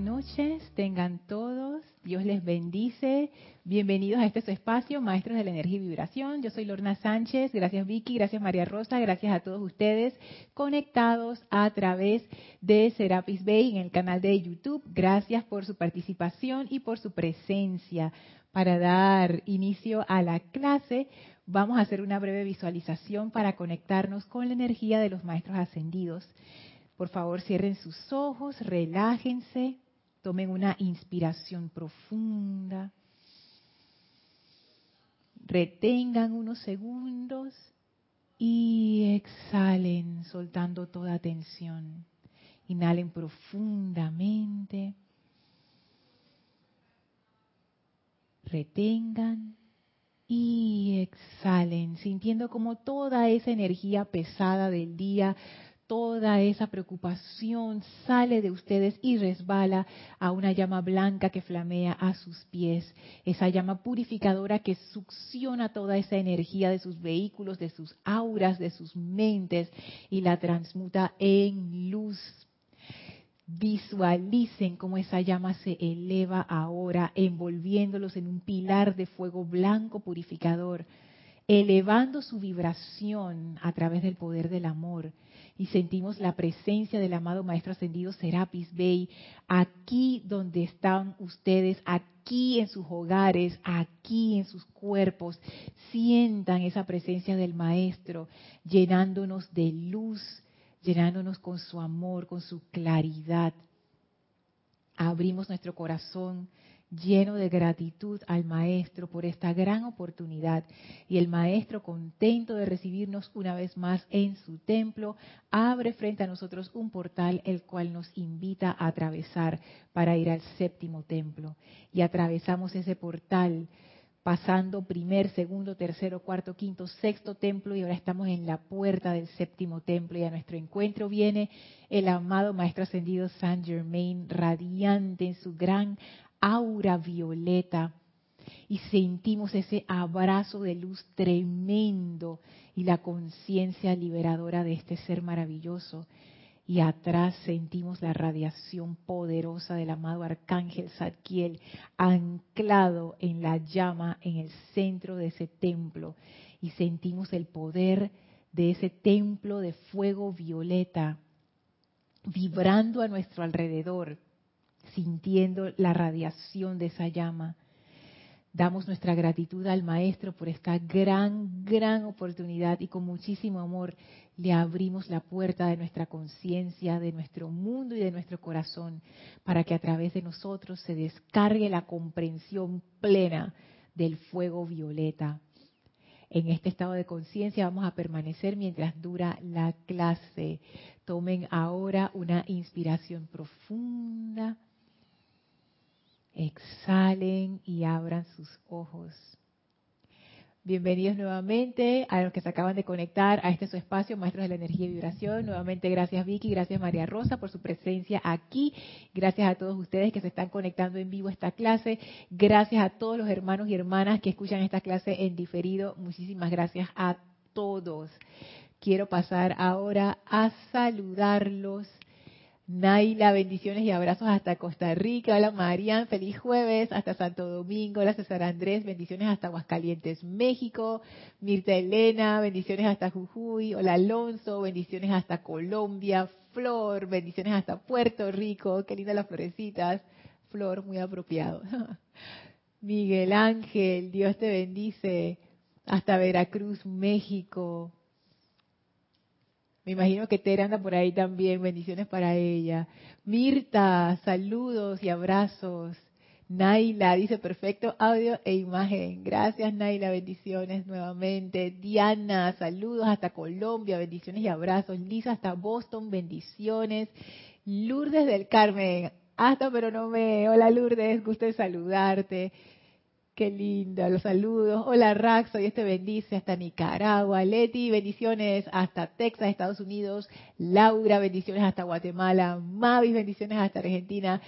noches, tengan todos. Dios les bendice. Bienvenidos a este su espacio, Maestros de la Energía y Vibración. Yo soy Lorna Sánchez. Gracias Vicky, gracias María Rosa, gracias a todos ustedes conectados a través de Serapis Bay en el canal de YouTube. Gracias por su participación y por su presencia. Para dar inicio a la clase, vamos a hacer una breve visualización para conectarnos con la energía de los Maestros Ascendidos. Por favor, cierren sus ojos, relájense, tomen una inspiración profunda, retengan unos segundos y exhalen soltando toda tensión. Inhalen profundamente, retengan y exhalen, sintiendo como toda esa energía pesada del día toda esa preocupación sale de ustedes y resbala a una llama blanca que flamea a sus pies, esa llama purificadora que succiona toda esa energía de sus vehículos, de sus auras, de sus mentes y la transmuta en luz. Visualicen cómo esa llama se eleva ahora, envolviéndolos en un pilar de fuego blanco purificador, elevando su vibración a través del poder del amor y sentimos la presencia del amado Maestro Ascendido Serapis Bey aquí donde están ustedes, aquí en sus hogares, aquí en sus cuerpos. Sientan esa presencia del Maestro llenándonos de luz, llenándonos con su amor, con su claridad. Abrimos nuestro corazón lleno de gratitud al Maestro por esta gran oportunidad y el Maestro contento de recibirnos una vez más en su templo, abre frente a nosotros un portal el cual nos invita a atravesar para ir al séptimo templo. Y atravesamos ese portal pasando primer, segundo, tercero, cuarto, quinto, sexto templo y ahora estamos en la puerta del séptimo templo y a nuestro encuentro viene el amado Maestro Ascendido Saint Germain, radiante en su gran aura violeta y sentimos ese abrazo de luz tremendo y la conciencia liberadora de este ser maravilloso. Y atrás sentimos la radiación poderosa del amado arcángel Zadkiel anclado en la llama en el centro de ese templo. Y sentimos el poder de ese templo de fuego violeta vibrando a nuestro alrededor sintiendo la radiación de esa llama. Damos nuestra gratitud al Maestro por esta gran, gran oportunidad y con muchísimo amor le abrimos la puerta de nuestra conciencia, de nuestro mundo y de nuestro corazón para que a través de nosotros se descargue la comprensión plena del fuego violeta. En este estado de conciencia vamos a permanecer mientras dura la clase. Tomen ahora una inspiración profunda Exhalen y abran sus ojos. Bienvenidos nuevamente a los que se acaban de conectar a este su espacio, Maestros de la Energía y Vibración. Nuevamente gracias Vicky, gracias María Rosa por su presencia aquí. Gracias a todos ustedes que se están conectando en vivo a esta clase. Gracias a todos los hermanos y hermanas que escuchan esta clase en diferido. Muchísimas gracias a todos. Quiero pasar ahora a saludarlos Naila, bendiciones y abrazos hasta Costa Rica. Hola Marian, feliz jueves hasta Santo Domingo. Hola César Andrés, bendiciones hasta Aguascalientes, México. Mirta Elena, bendiciones hasta Jujuy. Hola Alonso, bendiciones hasta Colombia. Flor, bendiciones hasta Puerto Rico. Qué lindas las florecitas. Flor, muy apropiado. Miguel Ángel, Dios te bendice. Hasta Veracruz, México. Me imagino que Tera anda por ahí también. Bendiciones para ella. Mirta, saludos y abrazos. Naila dice perfecto audio e imagen. Gracias Naila, bendiciones nuevamente. Diana, saludos hasta Colombia, bendiciones y abrazos. Lisa hasta Boston, bendiciones. Lourdes del Carmen, hasta pero no me. Hola Lourdes, gusto de saludarte. Qué linda, los saludos. Hola Raxo, Dios te bendice hasta Nicaragua. Leti, bendiciones hasta Texas, Estados Unidos. Laura, bendiciones hasta Guatemala. Mavis, bendiciones hasta Argentina.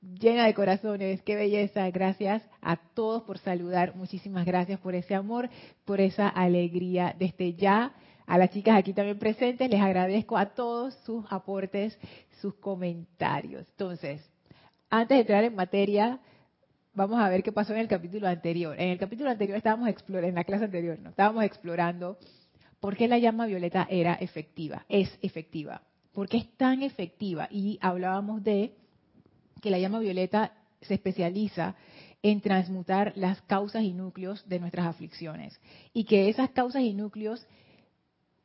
Llena de corazones, qué belleza. Gracias a todos por saludar. Muchísimas gracias por ese amor, por esa alegría. Desde ya, a las chicas aquí también presentes, les agradezco a todos sus aportes, sus comentarios. Entonces, antes de entrar en materia, vamos a ver qué pasó en el capítulo anterior. En el capítulo anterior estábamos explorando, en la clase anterior, no, estábamos explorando por qué la llama violeta era efectiva, es efectiva, por qué es tan efectiva. Y hablábamos de que la llama violeta se especializa en transmutar las causas y núcleos de nuestras aflicciones. Y que esas causas y núcleos,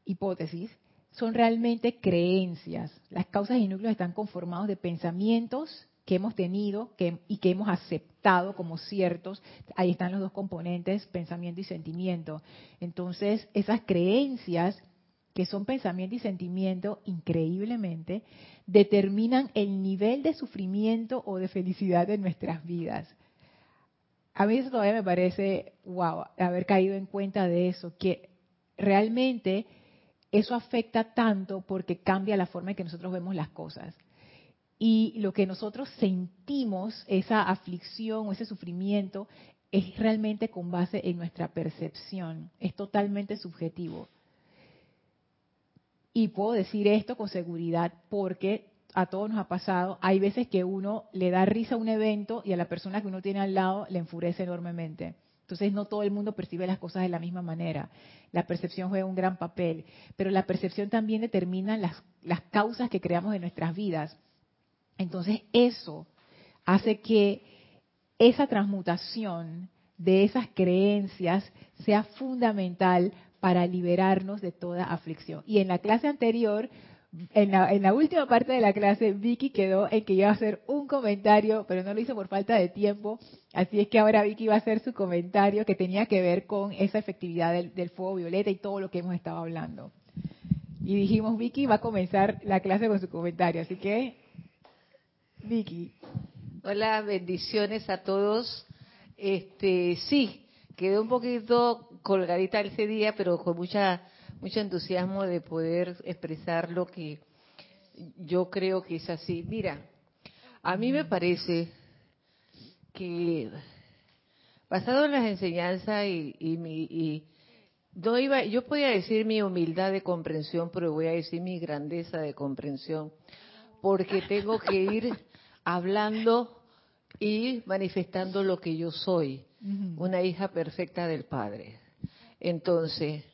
hipótesis, son realmente creencias. Las causas y núcleos están conformados de pensamientos que hemos tenido y que hemos aceptado como ciertos. Ahí están los dos componentes, pensamiento y sentimiento. Entonces, esas creencias que son pensamiento y sentimiento, increíblemente, determinan el nivel de sufrimiento o de felicidad de nuestras vidas. A mí eso todavía me parece, wow, haber caído en cuenta de eso, que realmente eso afecta tanto porque cambia la forma en que nosotros vemos las cosas. Y lo que nosotros sentimos, esa aflicción o ese sufrimiento, es realmente con base en nuestra percepción, es totalmente subjetivo. Y puedo decir esto con seguridad porque a todos nos ha pasado, hay veces que uno le da risa a un evento y a la persona que uno tiene al lado le enfurece enormemente. Entonces no todo el mundo percibe las cosas de la misma manera. La percepción juega un gran papel, pero la percepción también determina las, las causas que creamos en nuestras vidas. Entonces eso hace que esa transmutación de esas creencias sea fundamental para liberarnos de toda aflicción. Y en la clase anterior en la, última parte de la clase, Vicky quedó en que iba a hacer un comentario, pero no lo hizo por falta de tiempo. Así es que ahora Vicky va a hacer su comentario que tenía que ver con esa efectividad del, fuego violeta y todo lo que hemos estado hablando. Y dijimos, Vicky va a comenzar la clase con su comentario. Así que, Vicky. Hola, bendiciones a todos. Este, sí, quedó un poquito colgadita ese día, pero con mucha mucho entusiasmo de poder expresar lo que yo creo que es así. Mira, a mí me parece que basado en las enseñanzas y, y mi y no iba, yo podía decir mi humildad de comprensión, pero voy a decir mi grandeza de comprensión, porque tengo que ir hablando y manifestando lo que yo soy, una hija perfecta del Padre. Entonces,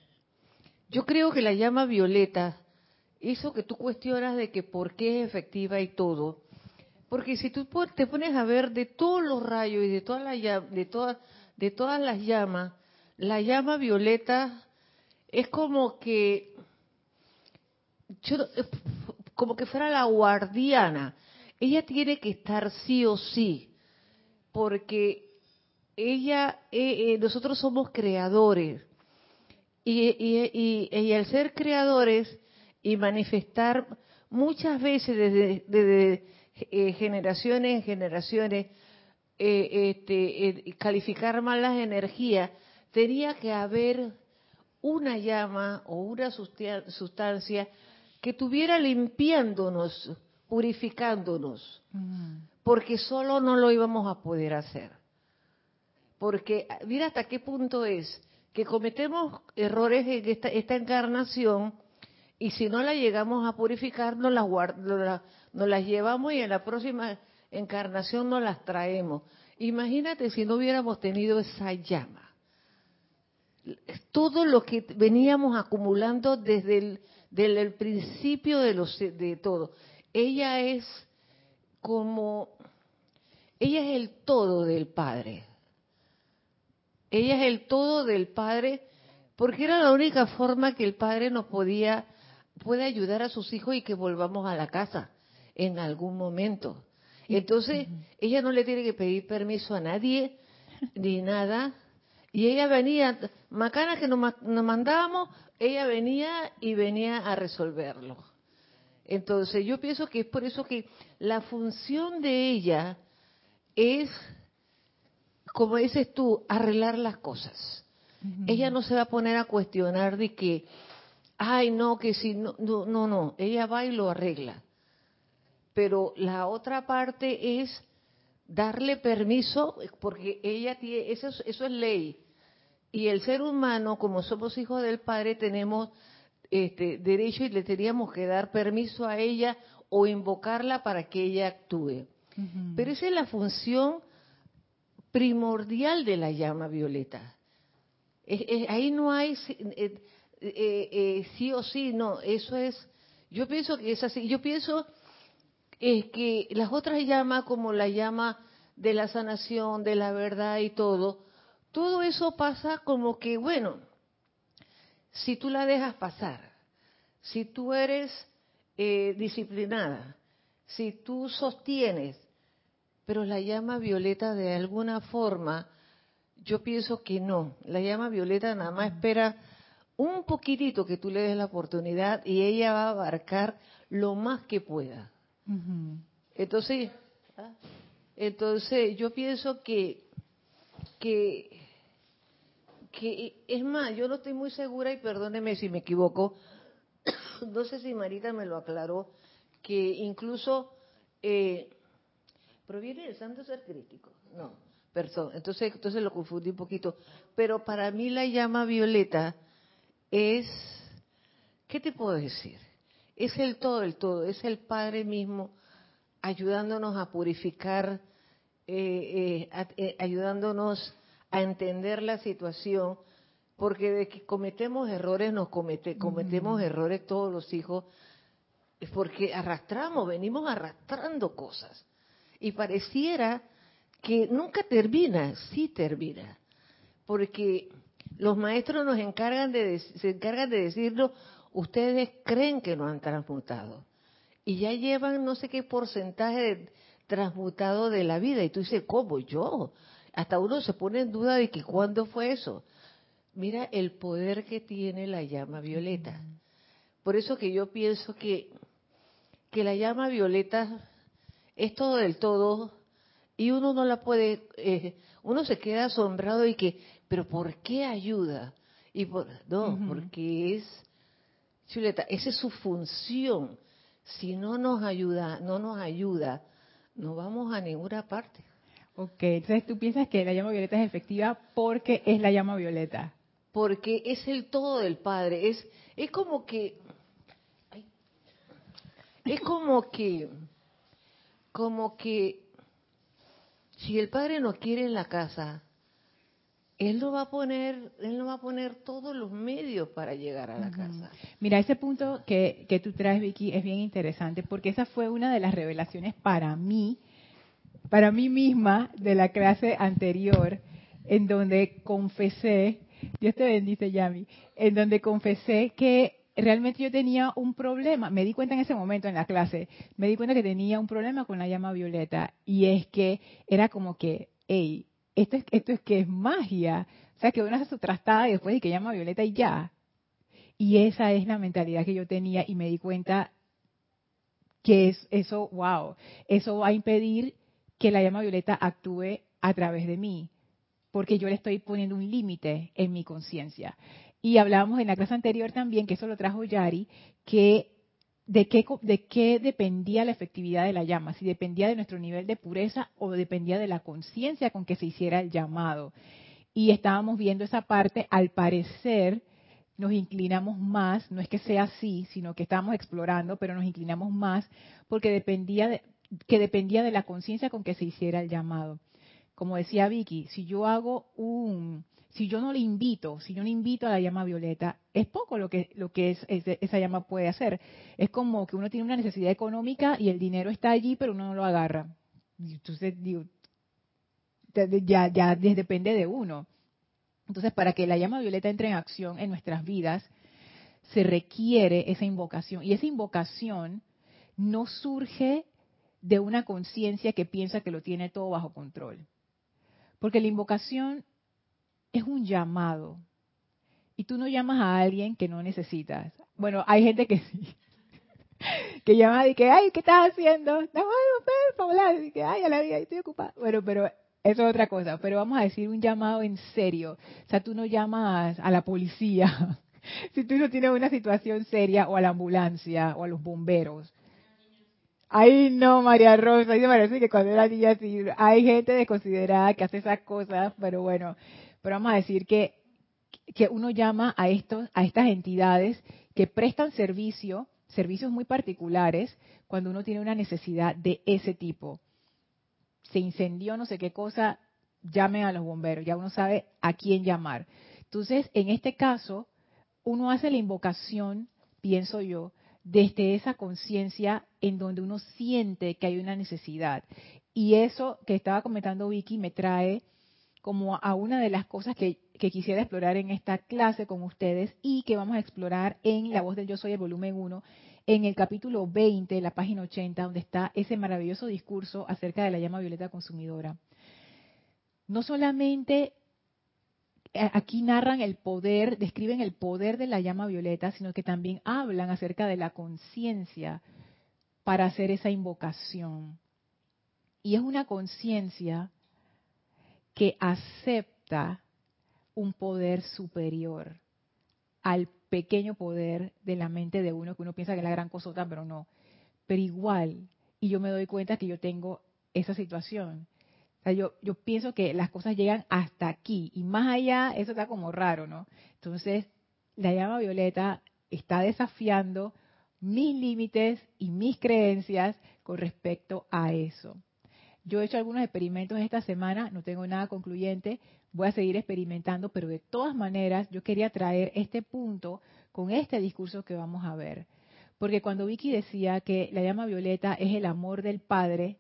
yo creo que la llama violeta, eso que tú cuestionas de que por qué es efectiva y todo, porque si tú te pones a ver de todos los rayos y de todas las de todas de todas las llamas, la llama violeta es como que como que fuera la guardiana. Ella tiene que estar sí o sí, porque ella, eh, eh, nosotros somos creadores. Y, y, el ser creadores y manifestar muchas veces desde, eh, generaciones en generaciones, eh, este, calificar mal las energías, tenía que haber una llama o una sustancia que estuviera limpiándonos, purificándonos, mm. porque solo no lo íbamos a poder hacer. Porque mira hasta qué punto es que cometemos errores en esta, encarnación y si no la llegamos a purificar, nos las, las llevamos y en la próxima encarnación nos las traemos. Imagínate si no hubiéramos tenido esa llama. Todo lo que veníamos acumulando desde el, desde el principio de, los, de todo. Ella es como, ella es el todo del Padre. Ella es el todo del Padre, porque era la única forma que el Padre nos podía, puede ayudar a sus hijos y que volvamos a la casa en algún momento. Entonces, ella no le tiene que pedir permiso a nadie, ni nada. Y ella venía, macana que nos, nos mandábamos, ella venía y venía a resolverlo. Entonces, yo pienso que es por eso que la función de ella es como dices tú, arreglar las cosas. Ella no se va a poner a cuestionar de que, ay, no, que si no, no, no, no, ella va y lo arregla. Pero la otra parte es darle permiso, porque ella tiene, eso, eso es ley. Y el ser humano, como somos hijos del Padre, tenemos este, derecho y le teníamos que dar permiso a ella o invocarla para que ella actúe. Pero esa es la función primordial de la llama violeta. ahí no hay eh, eh, eh, sí o sí, no, eso es, yo pienso que es así, yo pienso que las otras llamas como la llama de la sanación, de la verdad y todo, todo eso pasa como que, bueno, si tú la dejas pasar, si tú eres disciplinada, si tú sostienes, pero la llama violeta de alguna forma, yo pienso que no. La llama violeta nada más espera un poquitito que tú le des la oportunidad y ella va a abarcar lo más que pueda. Entonces, ¿ah? entonces yo pienso que, que, que, es más, yo no estoy muy segura y perdóneme si me equivoco, no sé si Marita me lo aclaró, que incluso eh, proviene del santo ser crítico. No, perdón, entonces, entonces lo confundí un poquito. Pero para mí la llama violeta es, ¿qué te puedo decir? Es el todo, el todo, es el Padre mismo ayudándonos a purificar, eh, eh, eh, ayudándonos a entender la situación, porque de que cometemos errores, nos comete, cometemos errores todos los hijos, porque arrastramos, venimos arrastrando cosas. Y pareciera que nunca termina, sí termina, porque los maestros nos encargan de, se encargan de decirnos, ustedes creen que no han transmutado y ya llevan no sé qué porcentaje de transmutado de la vida. Y tú dices, ¿cómo yo? Hasta uno se pone en duda de que cuándo fue eso. Mira el poder que tiene la llama violeta. Por eso que yo pienso que, que la llama violeta es todo del todo y uno no la puede, eh, uno se queda asombrado y que, pero ¿por qué ayuda? Y por, no, porque es, chuleta, esa es su función. Si no nos ayuda, no nos ayuda, no vamos a ninguna parte. Ok, entonces tú piensas que la llama violeta es efectiva porque es la llama violeta. Porque es el todo del Padre, es, es como que, es como que como que si el padre no quiere en la casa, él no va a poner, él no va a poner todos los medios para llegar a la casa. Mira, ese punto que, que tú traes, Vicky, es bien interesante porque esa fue una de las revelaciones para mí, para mí misma, de la clase anterior, en donde confesé, Dios te bendice, Yami, en donde confesé que realmente yo tenía un problema, me di cuenta en ese momento en la clase, me di cuenta que tenía un problema con la llama violeta y es que era como que, hey, esto es, esto es que es magia, o sea, que uno hace su trastada y después y que llama violeta y ya. Y esa es la mentalidad que yo tenía y me di cuenta que es eso, wow, eso va a impedir que la llama violeta actúe a través de mí, porque yo le estoy poniendo un límite en mi conciencia. Y hablábamos en la clase anterior también, que eso lo trajo Yari, que de qué, de qué dependía la efectividad de la llama, si dependía de nuestro nivel de pureza o dependía de la conciencia con que se hiciera el llamado. Y estábamos viendo esa parte, al parecer nos inclinamos más, no es que sea así, sino que estábamos explorando, pero nos inclinamos más porque dependía de, que dependía de la conciencia con que se hiciera el llamado. Como decía Vicky, si yo hago un, si yo no le invito, si yo no invito a la llama violeta, es poco lo que, lo que es, esa llama puede hacer. Es como que uno tiene una necesidad económica y el dinero está allí, pero uno no lo agarra. Entonces, ya, ya depende de uno. Entonces, para que la llama violeta entre en acción en nuestras vidas, se requiere esa invocación. Y esa invocación no surge de una conciencia que piensa que lo tiene todo bajo control. Porque la invocación es un llamado. Y tú no llamas a alguien que no necesitas. Bueno, hay gente que sí. Que llama y que, ay, ¿qué estás haciendo? Y que, ay, a la vida, estoy ocupada. Bueno, pero eso es otra cosa. Pero vamos a decir un llamado en serio. O sea, tú no llamas a la policía si tú no tienes una situación seria o a la ambulancia o a los bomberos. Ay, no, María Rosa, ahí me parece que cuando era niña sí, hay gente desconsiderada que hace esas cosas, pero bueno, pero vamos a decir que, que uno llama a, estos, a estas entidades que prestan servicio, servicios muy particulares, cuando uno tiene una necesidad de ese tipo. se incendió no sé qué cosa, llamen a los bomberos, ya uno sabe a quién llamar. Entonces, en este caso, uno hace la invocación, pienso yo, desde esa conciencia en donde uno siente que hay una necesidad. Y eso que estaba comentando Vicky me trae como a una de las cosas que, quisiera explorar en esta clase con ustedes y que vamos a explorar en La Voz del Yo Soy, el volumen 1, en el capítulo 20, la página 80, donde está ese maravilloso discurso acerca de la llama violeta consumidora. No solamente aquí narran el poder, describen el poder de la llama violeta, sino que también hablan acerca de la conciencia para hacer esa invocación. Y es una conciencia que acepta un poder superior al pequeño poder de la mente de uno, que uno piensa que es la gran cosota, pero no. Pero igual, y yo me doy cuenta que yo tengo esa situación yo, yo pienso que las cosas llegan hasta aquí y más allá, eso está como raro, ¿no? Entonces, la llama violeta está desafiando mis límites y mis creencias con respecto a eso. Yo he hecho algunos experimentos esta semana, no tengo nada concluyente, voy a seguir experimentando, pero de todas maneras yo quería traer este punto con este discurso que vamos a ver. Porque cuando Vicky decía que la llama violeta es el amor del Padre,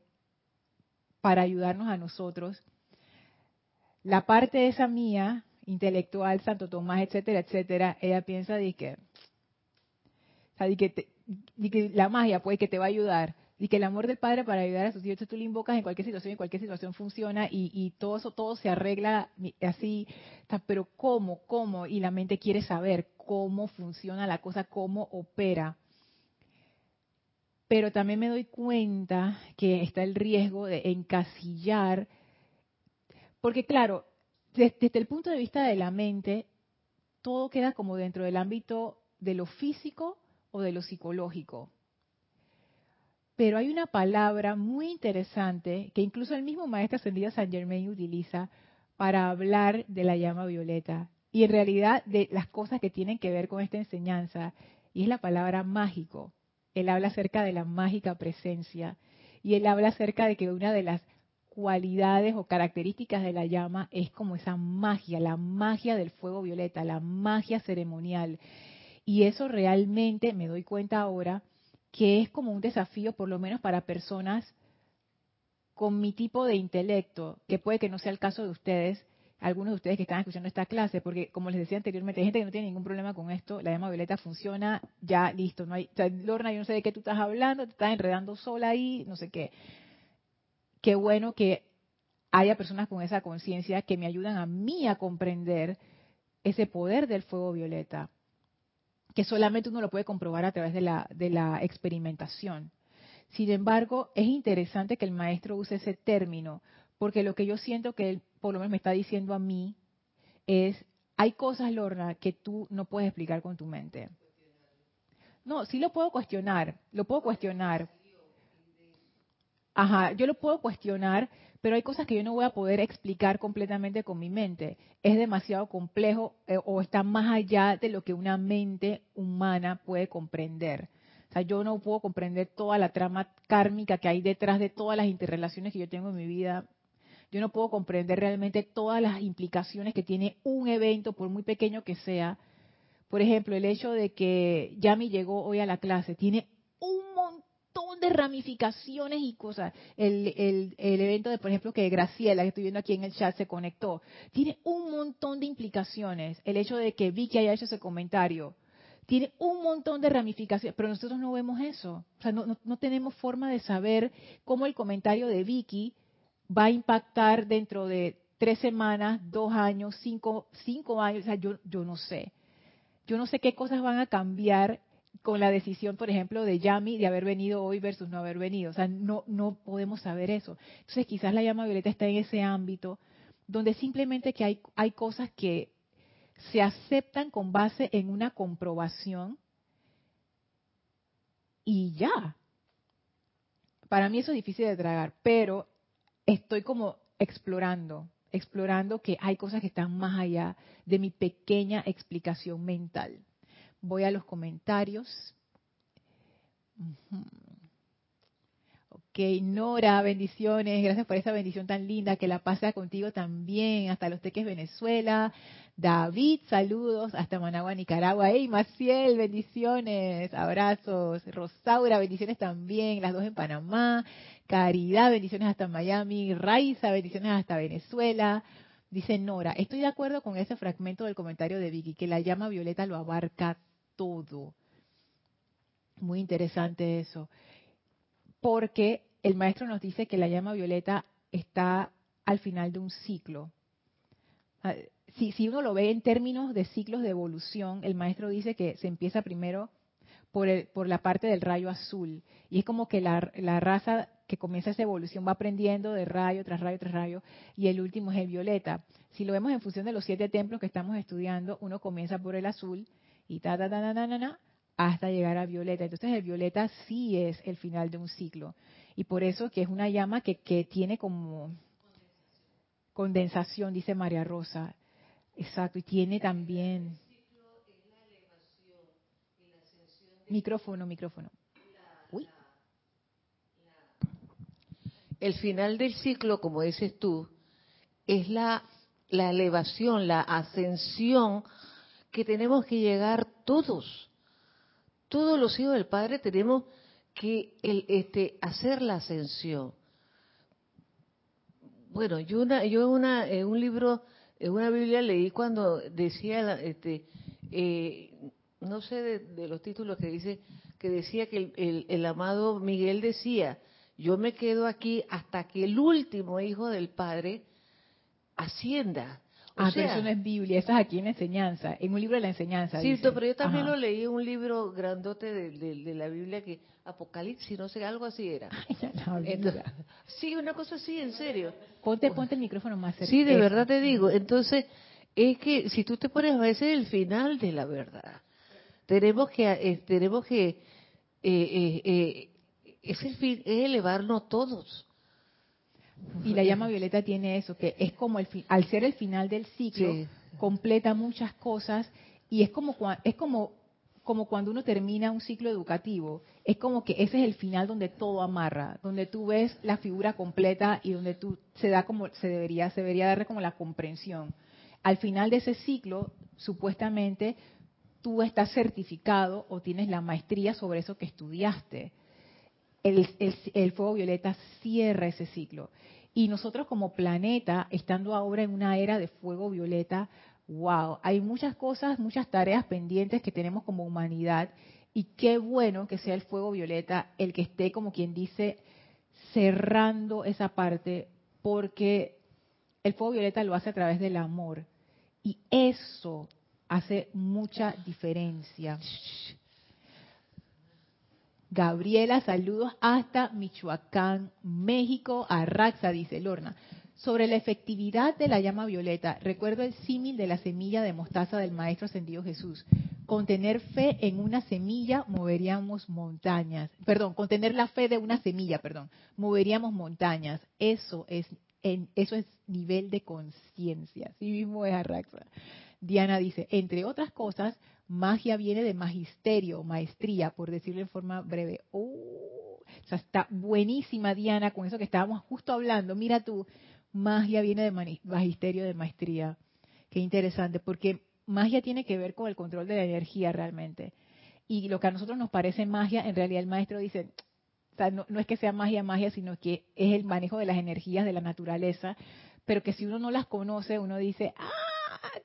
para ayudarnos a nosotros. La parte esa mía, intelectual, Santo Tomás, etcétera, etcétera, ella piensa de que, que, la magia, pues, que te va a ayudar. Y que el amor del Padre para ayudar a sus hijos, tú lo invocas en cualquier situación, en cualquier situación funciona y, y todo eso, todo se arregla así. Pero ¿cómo? ¿Cómo? Y la mente quiere saber cómo funciona la cosa, cómo opera pero también me doy cuenta que está el riesgo de encasillar, porque claro, desde, el punto de vista de la mente, todo queda como dentro del ámbito de lo físico o de lo psicológico. Pero hay una palabra muy interesante que incluso el mismo maestro ascendido San Germain utiliza para hablar de la llama violeta y en realidad de las cosas que tienen que ver con esta enseñanza, y es la palabra mágico. Él habla acerca de la mágica presencia y él habla acerca de que una de las cualidades o características de la llama es como esa magia, la magia del fuego violeta, la magia ceremonial. Y eso realmente me doy cuenta ahora que es como un desafío, por lo menos para personas con mi tipo de intelecto, que puede que no sea el caso de ustedes, algunos de ustedes que están escuchando esta clase, porque como les decía anteriormente, hay gente que no tiene ningún problema con esto, la llama violeta funciona, ya listo, no hay, Lorna, yo no sé de qué tú estás hablando, te estás enredando sola ahí, no sé qué. Qué bueno que haya personas con esa conciencia que me ayudan a mí a comprender ese poder del fuego violeta, que solamente uno lo puede comprobar a través de la, de la experimentación. Sin embargo, es interesante que el maestro use ese término, porque lo que yo siento que él por lo menos me está diciendo a mí es, hay cosas, Lorna, que tú no puedes explicar con tu mente. No, sí lo puedo cuestionar, lo puedo cuestionar. Ajá, yo lo puedo cuestionar, pero hay cosas que yo no voy a poder explicar completamente con mi mente. Es demasiado complejo eh, o está más allá de lo que una mente humana puede comprender. O sea, yo no puedo comprender toda la trama kármica que hay detrás de todas las interrelaciones que yo tengo en mi vida yo no puedo comprender realmente todas las implicaciones que tiene un evento, por muy pequeño que sea. Por ejemplo, el hecho de que Yami llegó hoy a la clase tiene un montón de ramificaciones y cosas. El, el, el, evento de, por ejemplo, que Graciela, que estoy viendo aquí en el chat, se conectó, tiene un montón de implicaciones. El hecho de que Vicky haya hecho ese comentario, tiene un montón de ramificaciones, pero nosotros no vemos eso. O sea, no, no, no tenemos forma de saber cómo el comentario de Vicky va a impactar dentro de tres semanas, dos años, cinco, años, o sea, yo, yo no sé. Yo no sé qué cosas van a cambiar con la decisión, por ejemplo, de Yami de haber venido hoy versus no haber venido. O sea, no, no podemos saber eso. Entonces, quizás la llama violeta está en ese ámbito donde simplemente que hay, hay cosas que se aceptan con base en una comprobación y ya. Para mí eso es difícil de tragar, pero estoy como explorando, explorando que hay cosas que están más allá de mi pequeña explicación mental. Voy a los comentarios. Que Nora, bendiciones, gracias por esa bendición tan linda, que la pase contigo también, hasta Los Teques, Venezuela. David, saludos, hasta Managua, Nicaragua. Hey, Maciel, bendiciones, abrazos. Rosaura, bendiciones también, las dos en Panamá. Caridad, bendiciones hasta Miami. Raiza, bendiciones hasta Venezuela. Dice Nora, estoy de acuerdo con ese fragmento del comentario de Vicky, que la llama violeta lo abarca todo. Muy interesante eso porque el maestro nos dice que la llama violeta está al final de un ciclo. Ah, si, uno lo ve en términos de ciclos de evolución, el maestro dice que se empieza primero por, por la parte del rayo azul. Y es como que la, la, raza que comienza esa evolución va aprendiendo de rayo tras rayo tras rayo, y el último es el violeta. Si lo vemos en función de los siete templos que estamos estudiando, uno comienza por el azul y ta ta ta ta ta, ta, ta hasta llegar a violeta. Entonces el violeta sí es el final de un ciclo. Y por eso que es una llama que, que tiene como condensación, dice María Rosa. Exacto, y tiene también... Micrófono, micrófono. Uy. El final del ciclo, como dices tú, es la, la elevación, la ascensión que tenemos que llegar todos todos los hijos del Padre tenemos que el, este, hacer la ascensión. Bueno, yo una, yo una, en un libro, en una Biblia leí cuando decía, este, eh, no sé de, los títulos que dice, que decía que el, el amado Miguel decía, yo me quedo aquí hasta que el último hijo del Padre ascienda ah, pero eso no es Biblia, eso es aquí en enseñanza, en un libro de la enseñanza. Sí, pero yo también lo leí en un libro grandote de, la Biblia que Apocalipsis, no sé, algo así era. sí, una cosa así, en serio. Ponte, ponte el micrófono más cerca. Sí, de verdad te digo. Entonces, es que si tú te pones a veces el final de la verdad. Tenemos que, eh, tenemos que, eh, eh, es, el fin, es elevarnos todos. Y la llama violeta tiene eso, que es como el al ser el final del ciclo, completa muchas cosas y es como es como como cuando uno termina un ciclo educativo, es como que ese es el final donde todo amarra, donde tú ves la figura completa y donde tú se da como se debería se debería darle como la comprensión. Al final de ese ciclo, supuestamente tú estás certificado o tienes la maestría sobre eso que estudiaste. El, fuego violeta cierra ese ciclo. Y nosotros como planeta, estando ahora en una era de fuego violeta, wow, hay muchas cosas, muchas tareas pendientes que tenemos como humanidad y qué bueno que sea el fuego violeta el que esté, como quien dice, cerrando esa parte, porque el fuego violeta lo hace a través del amor y eso hace mucha diferencia. Gabriela, saludos hasta Michoacán, México, Arraxa, dice Lorna. Sobre la efectividad de la llama violeta, recuerdo el símil de la semilla de mostaza del Maestro Ascendido Jesús. Con tener fe en una semilla moveríamos montañas. Perdón, con tener la fe de una semilla, perdón, moveríamos montañas. Eso es, eso es nivel de conciencia. Así mismo es Arraxa. Diana dice, entre otras cosas, Magia viene de magisterio, maestría, por decirlo en forma breve. Oh, o sea, está buenísima Diana con eso que estábamos justo hablando. Mira tú, magia viene de magisterio, de maestría. Qué interesante, porque magia tiene que ver con el control de la energía realmente. Y lo que a nosotros nos parece magia, en realidad el maestro dice, o sea, no, no, es que sea magia, magia, sino que es el manejo de las energías de la naturaleza, pero que si uno no las conoce, uno dice, ah,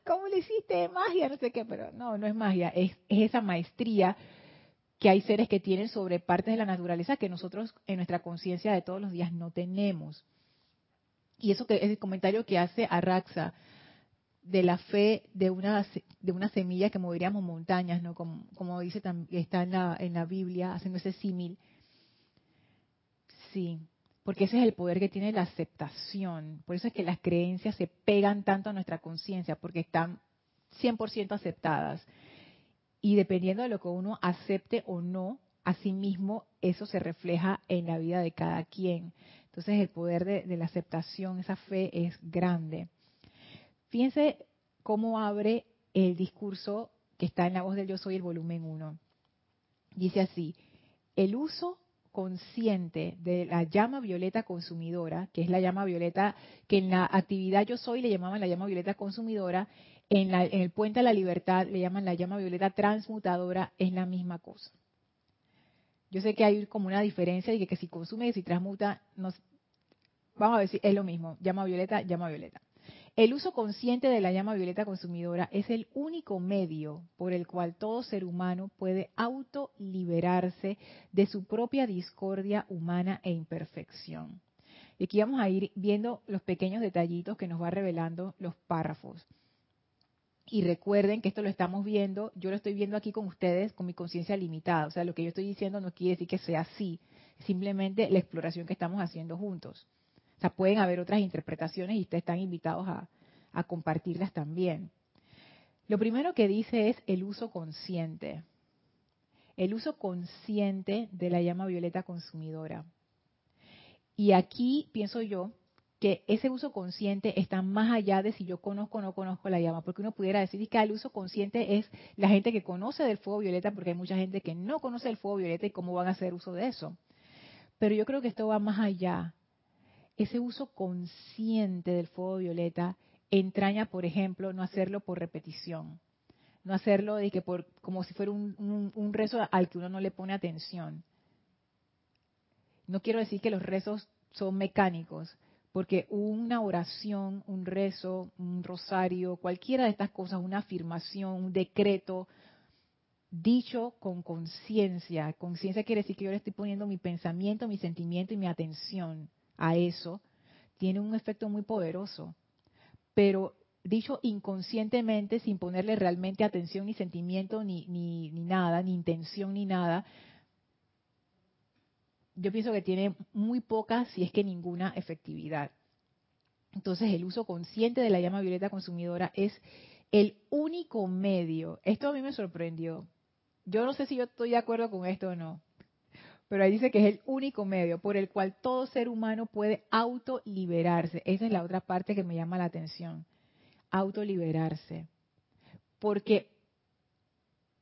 ¿cómo le hiciste magia? No sé qué, pero no, no es magia, es, esa maestría que hay seres que tienen sobre partes de la naturaleza que nosotros en nuestra conciencia de todos los días no tenemos. Y eso que es el comentario que hace Araxa de la fe de una de una semilla que moveríamos montañas, ¿no? Como, como dice está en la en la Biblia haciendo ese símil. Sí porque ese es el poder que tiene la aceptación. Por eso es que las creencias se pegan tanto a nuestra conciencia, porque están 100% aceptadas. Y dependiendo de lo que uno acepte o no, asimismo eso se refleja en la vida de cada quien. Entonces el poder de, la aceptación, esa fe es grande. Fíjense cómo abre el discurso que está en la voz del yo soy el volumen 1. Dice así, el uso consciente de la llama violeta consumidora, que es la llama violeta que en la actividad yo soy le llamaban la llama violeta consumidora, en, el puente a la libertad le llaman la llama violeta transmutadora, es la misma cosa. Yo sé que hay como una diferencia de que, si consume y si transmuta, vamos a si es lo mismo, llama violeta, llama violeta. El uso consciente de la llama violeta consumidora es el único medio por el cual todo ser humano puede autoliberarse de su propia discordia humana e imperfección. Y aquí vamos a ir viendo los pequeños detallitos que nos va revelando los párrafos. Y recuerden que esto lo estamos viendo, yo lo estoy viendo aquí con ustedes con mi conciencia limitada. O sea, lo que yo estoy diciendo no quiere decir que sea así, simplemente la exploración que estamos haciendo juntos. O sea, pueden haber otras interpretaciones y ustedes están invitados a, compartirlas también. Lo primero que dice es el uso consciente. El uso consciente de la llama violeta consumidora. Y aquí pienso yo que ese uso consciente está más allá de si yo conozco o no conozco la llama, porque uno pudiera decir que el uso consciente es la gente que conoce del fuego violeta, porque hay mucha gente que no conoce el fuego violeta y cómo van a hacer uso de eso. Pero yo creo que esto va más allá ese uso consciente del fuego violeta entraña, por ejemplo, no hacerlo por repetición, no hacerlo de que por, como si fuera un, rezo al que uno no le pone atención. No quiero decir que los rezos son mecánicos, porque una oración, un rezo, un rosario, cualquiera de estas cosas, una afirmación, un decreto, dicho con conciencia. Conciencia quiere decir que yo le estoy poniendo mi pensamiento, mi sentimiento y mi atención a eso, tiene un efecto muy poderoso. Pero dicho inconscientemente, sin ponerle realmente atención ni sentimiento ni, ni, nada, ni intención ni nada, yo pienso que tiene muy poca, si es que ninguna, efectividad. Entonces el uso consciente de la llama violeta consumidora es el único medio. Esto a mí me sorprendió. Yo no sé si yo estoy de acuerdo con esto o no, pero ahí dice que es el único medio por el cual todo ser humano puede autoliberarse. Esa es la otra parte que me llama la atención. Autoliberarse. Porque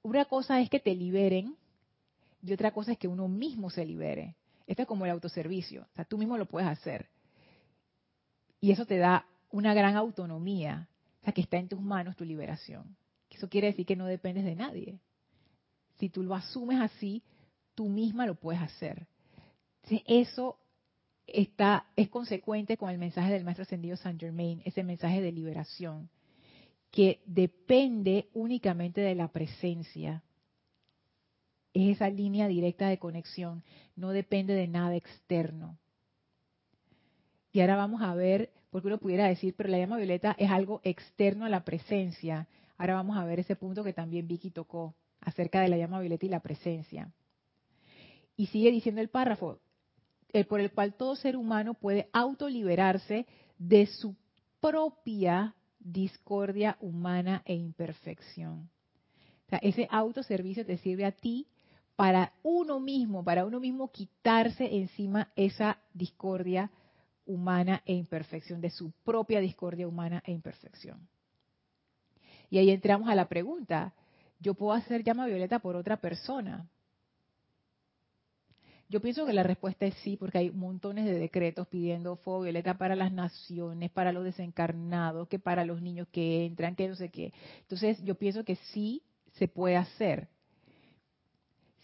una cosa es que te liberen y otra cosa es que uno mismo se libere. Esto es como el autoservicio. O sea, tú mismo lo puedes hacer. Y eso te da una gran autonomía. O sea, que está en tus manos tu liberación. Eso quiere decir que no dependes de nadie. Si tú lo asumes así, tú misma lo puedes hacer. eso está, es consecuente con el mensaje del Maestro Ascendido San Germain, ese mensaje de liberación, que depende únicamente de la presencia. Es esa línea directa de conexión, no depende de nada externo. Y ahora vamos a ver, porque uno pudiera decir, pero la llama violeta es algo externo a la presencia. Ahora vamos a ver ese punto que también Vicky tocó acerca de la llama violeta y la presencia. Y sigue diciendo el párrafo, el por el cual todo ser humano puede autoliberarse de su propia discordia humana e imperfección. Ese autoservicio te sirve a ti para uno mismo, para uno mismo quitarse encima esa discordia humana e imperfección, de su propia discordia humana e imperfección. Y ahí entramos a la pregunta, ¿yo puedo hacer llama violeta por otra persona? Yo pienso que la respuesta es sí, porque hay montones de decretos pidiendo fuego violeta para las naciones, para los desencarnados, que para los niños que entran, que no sé qué. Entonces, yo pienso que sí se puede hacer.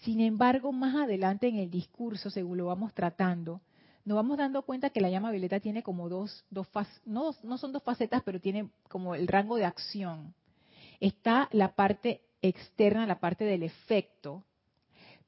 Sin embargo, más adelante en el discurso, según lo vamos tratando, nos vamos dando cuenta que la llama violeta tiene como dos, dos no, no son dos facetas, pero tiene como el rango de acción. Está la parte externa, la parte del efecto,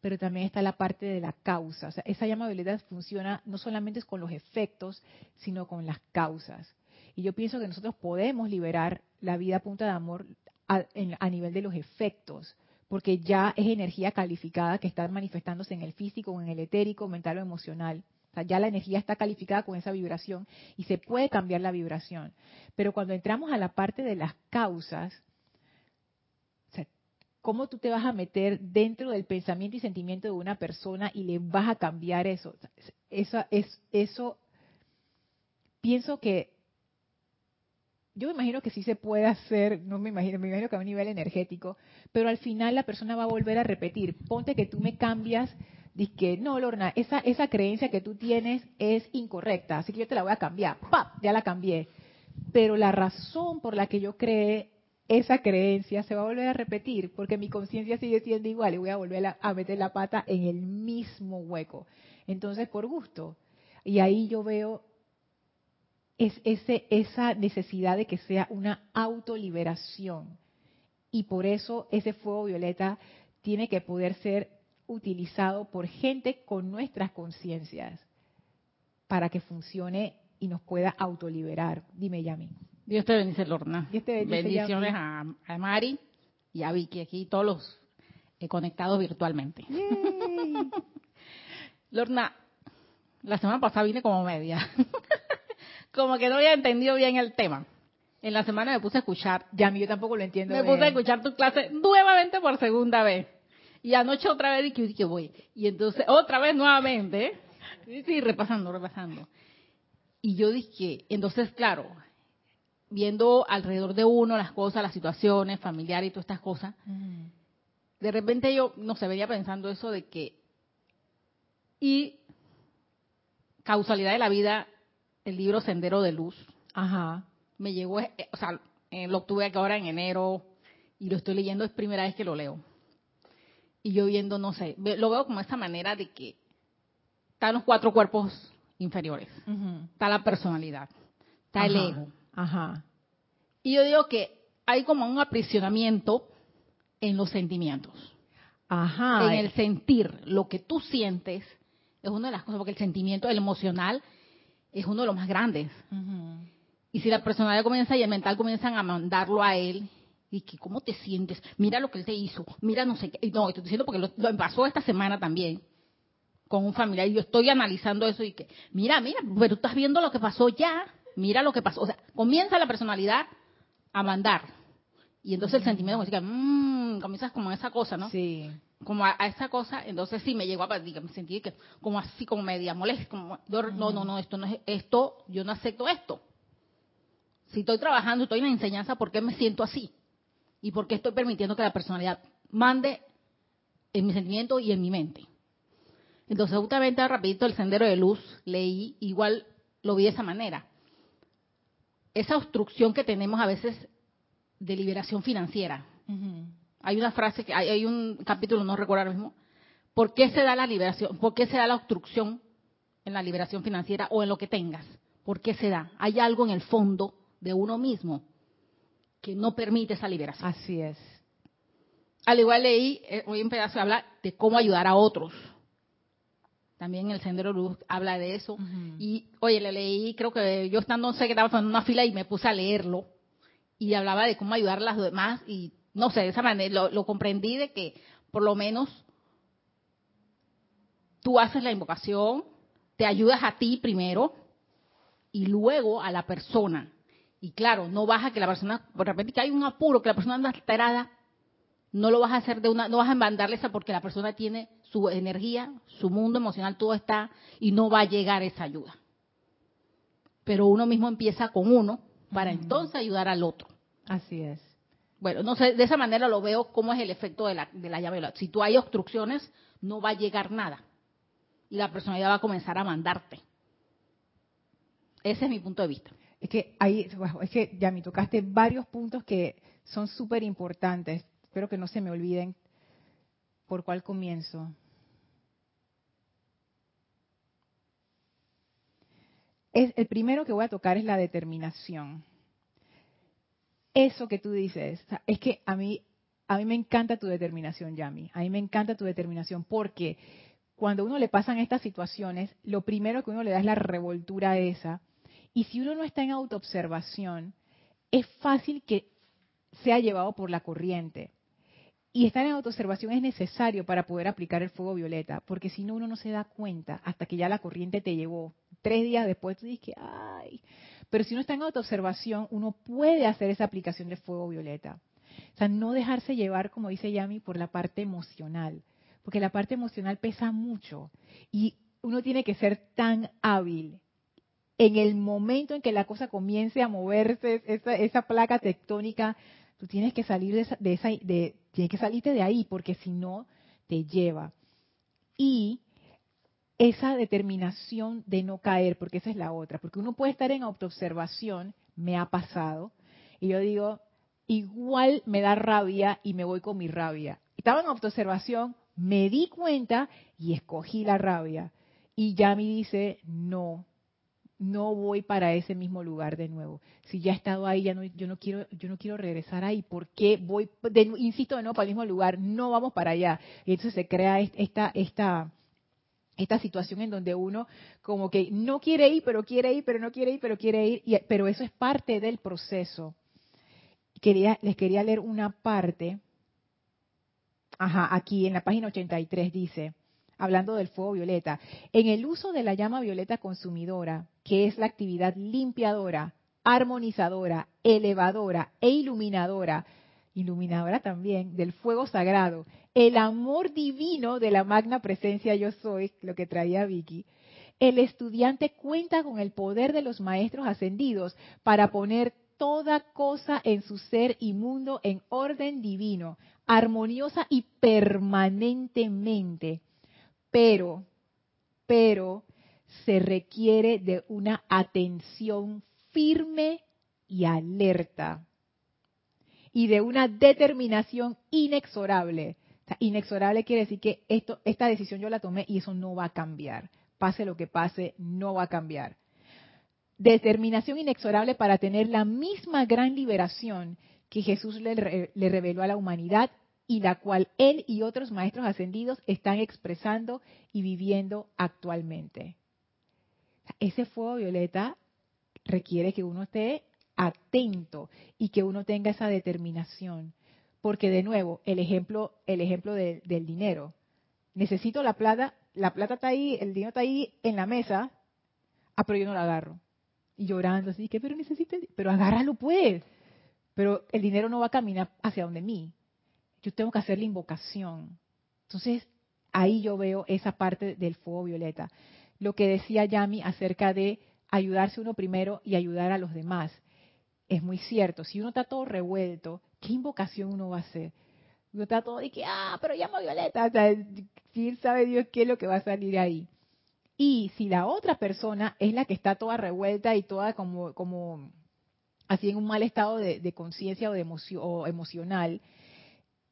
pero también está la parte de la causa. O sea, esa llama violeta funciona no solamente con los efectos, sino con las causas. Y yo pienso que nosotros podemos liberar la vida a punta de amor a, nivel de los efectos, porque ya es energía calificada que está manifestándose en el físico, en el etérico, mental o emocional. O sea, ya la energía está calificada con esa vibración y se puede cambiar la vibración. Pero cuando entramos a la parte de las causas, ¿cómo tú te vas a meter dentro del pensamiento y sentimiento de una persona y le vas a cambiar eso? Eso, es, eso pienso que, yo me imagino que sí se puede hacer, no me imagino, me imagino que a un nivel energético, pero al final la persona va a volver a repetir, ponte que tú me cambias Dice que, no, Lorna, esa, esa creencia que tú tienes es incorrecta, así que yo te la voy a cambiar. ¡Pap! Ya la cambié. Pero la razón por la que yo creé esa creencia se va a volver a repetir, porque mi conciencia sigue siendo igual y voy a volver a, meter la pata en el mismo hueco. Entonces, por gusto. Y ahí yo veo es ese, esa necesidad de que sea una autoliberación. Y por eso ese fuego violeta tiene que poder ser utilizado por gente con nuestras conciencias para que funcione y nos pueda autoliberar. Dime, Yami. Dios te bendice, Lorna. Dios te bendice, Bendiciones a, a Mari y a Vicky aquí, todos los eh, conectados virtualmente. Lorna, la semana pasada vine como media. como que no había entendido bien el tema. En la semana me puse a escuchar. Yami, yo tampoco lo entiendo. Me bien. puse a escuchar tu clase nuevamente por segunda vez. Y anoche otra vez dije, dije voy. Y entonces otra vez nuevamente. Sí, repasando, repasando. Y yo dije, entonces claro, viendo alrededor de uno las cosas, las situaciones familiares y todas estas cosas, de repente yo, no sé, venía pensando eso de que, y causalidad de la vida, el libro Sendero de Luz, Ajá. me llegó, eh, o sea, eh, lo obtuve ahora en enero y lo estoy leyendo, es primera vez que lo leo. Y yo viendo, no sé, lo veo como esta manera de que están los cuatro cuerpos inferiores, está la personalidad, está el ego. Ajá. Y yo digo que hay como un aprisionamiento en los sentimientos. Ajá. en el sentir, lo que tú sientes, es una de las cosas, porque el sentimiento, el emocional, es uno de los más grandes. Y si la personalidad comienza y el mental comienzan a mandarlo a él, y que cómo te sientes, mira lo que él te hizo, mira no sé qué, y no, estoy diciendo porque lo, lo pasó esta semana también con un familiar, y yo estoy analizando eso y que, mira, mira, pero tú estás viendo lo que pasó ya, mira lo que pasó, o sea, comienza la personalidad a mandar. Y entonces el sentimiento como que, mmm, comienzas como esa cosa, ¿no? Sí. como a, a esa cosa, entonces sí me llegó a diga, me sentí que como así como media molesta, como yo, no, no, no, esto no es esto, yo no acepto esto. Si estoy trabajando, estoy en la enseñanza, ¿por qué me siento así? ¿Y por qué estoy permitiendo que la personalidad mande en mi sentimiento y en mi mente? Entonces, justamente rapidito el sendero de luz leí, igual lo vi de esa manera. Esa obstrucción que tenemos a veces de liberación financiera, hay una frase que hay, hay un capítulo, no recuerdo ahora mismo. ¿Por qué se da la liberación? ¿Por qué se da la obstrucción en la liberación financiera o en lo que tengas? ¿Por qué se da? Hay algo en el fondo de uno mismo que no permite esa liberación. Así es. Al igual leí, eh, hoy un pedazo habla de cómo ayudar a otros. También el Sendero Luz habla de eso. Y, oye, le leí, creo que yo estando, no sé, que estaba en una fila y me puse a leerlo. Y hablaba de cómo ayudar a las demás. Y, no sé, de esa manera lo, lo comprendí de que, por lo menos, tú haces la invocación, te ayudas a ti primero y luego a la persona. Y claro, no vas a que la persona, de repente que hay un apuro, que la persona anda alterada, no lo vas a hacer de una, no vas a mandarle esa porque la persona tiene su energía, su mundo emocional, todo está y no va a llegar esa ayuda. Pero uno mismo empieza con uno para entonces ayudar al otro. Así es. Bueno, no sé, de esa manera lo veo cómo es el efecto de la, de la llave. Si tú hay obstrucciones, no va a llegar nada. Y la personalidad va a comenzar a mandarte. Ese es mi punto de vista. Es que ahí, es que ya me tocaste varios puntos que son súper importantes. Espero que no se me olviden por cuál comienzo. El primero que voy a tocar es la determinación. Eso que tú dices, es que a mí, a mí me encanta tu determinación, Yami. A mí me encanta tu determinación porque cuando uno le pasan estas situaciones, lo primero que uno le da es la revoltura esa. Y si uno no está en autoobservación, es fácil que sea llevado por la corriente. Y estar en autoobservación es necesario para poder aplicar el fuego violeta, porque si no uno no se da cuenta hasta que ya la corriente te llevó. Tres días después tú dices, ay. Pero si uno está en autoobservación, uno puede hacer esa aplicación de fuego violeta. O sea, no dejarse llevar, como dice Yami, por la parte emocional, porque la parte emocional pesa mucho y uno tiene que ser tan hábil en el momento en que la cosa comience a moverse, esa, esa placa tectónica, tú tienes que salir de esa, de esa de, tienes que salirte de ahí, porque si no, te lleva. Y esa determinación de no caer, porque esa es la otra, porque uno puede estar en autoobservación, me ha pasado, y yo digo, igual me da rabia y me voy con mi rabia. Estaba en autoobservación, me di cuenta y escogí la rabia. Y ya me dice, no, no voy para ese mismo lugar de nuevo. Si ya he estado ahí, ya no, yo no quiero, yo no quiero regresar ahí. ¿Por qué voy, insisto de nuevo para el mismo lugar? No vamos para allá. Y entonces se crea esta, esta, esta situación en donde uno como que no quiere ir, pero quiere ir, pero no quiere ir, pero quiere ir. pero eso es parte del proceso. Quería, les quería leer una parte. Ajá, aquí en la página 83 dice hablando del fuego violeta, en el uso de la llama violeta consumidora, que es la actividad limpiadora, armonizadora, elevadora e iluminadora, iluminadora también, del fuego sagrado, el amor divino de la magna presencia yo soy, lo que traía Vicky, el estudiante cuenta con el poder de los maestros ascendidos para poner toda cosa en su ser y mundo en orden divino, armoniosa y permanentemente. Pero, pero se requiere de una atención firme y alerta y de una determinación inexorable. inexorable quiere decir que esto, esta decisión yo la tomé y eso no va a cambiar. Pase lo que pase, no va a cambiar. Determinación inexorable para tener la misma gran liberación que Jesús le, le reveló a la humanidad y la cual él y otros maestros ascendidos están expresando y viviendo actualmente. Ese fuego violeta requiere que uno esté atento y que uno tenga esa determinación, porque de nuevo, el ejemplo, el ejemplo del dinero. Necesito la plata, la plata está ahí, el dinero está ahí en la mesa, ah, pero yo no la agarro. Y llorando así, que pero necesito, pero agárralo pues. Pero el dinero no va a caminar hacia donde mí, yo tengo que hacer la invocación. Entonces, ahí yo veo esa parte del fuego violeta. Lo que decía Yami acerca de ayudarse uno primero y ayudar a los demás. Es muy cierto. Si uno está todo revuelto, ¿qué invocación uno va a hacer? Uno está todo de que, ah, pero llama Violeta. O sea, ¿quién sabe Dios qué es lo que va a salir ahí? Y si la otra persona es la que está toda revuelta y toda como, como así en un mal estado de, conciencia o, o emocional,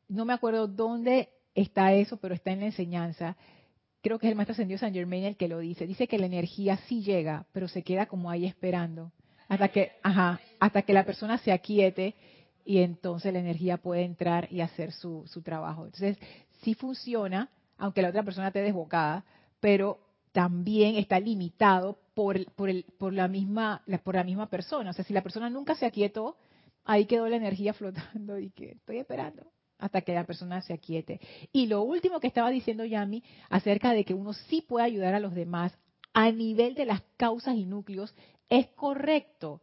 no me acuerdo dónde está eso, pero está en la enseñanza. Creo que es el maestro ascendido San Germain el que lo dice. Dice que la energía sí llega, pero se queda como ahí esperando. Hasta que, ajá, hasta que la persona se aquiete y entonces la energía puede entrar y hacer su, su trabajo. Entonces, sí funciona, aunque la otra persona esté desbocada, pero también está limitado por, por, el, por, la misma, por la misma persona. O sea, si la persona nunca se aquietó, ahí quedó la energía flotando y que estoy esperando hasta que la persona se aquiete. Y lo último que estaba diciendo Yami acerca de que uno sí puede ayudar a los demás a nivel de las causas y núcleos es correcto.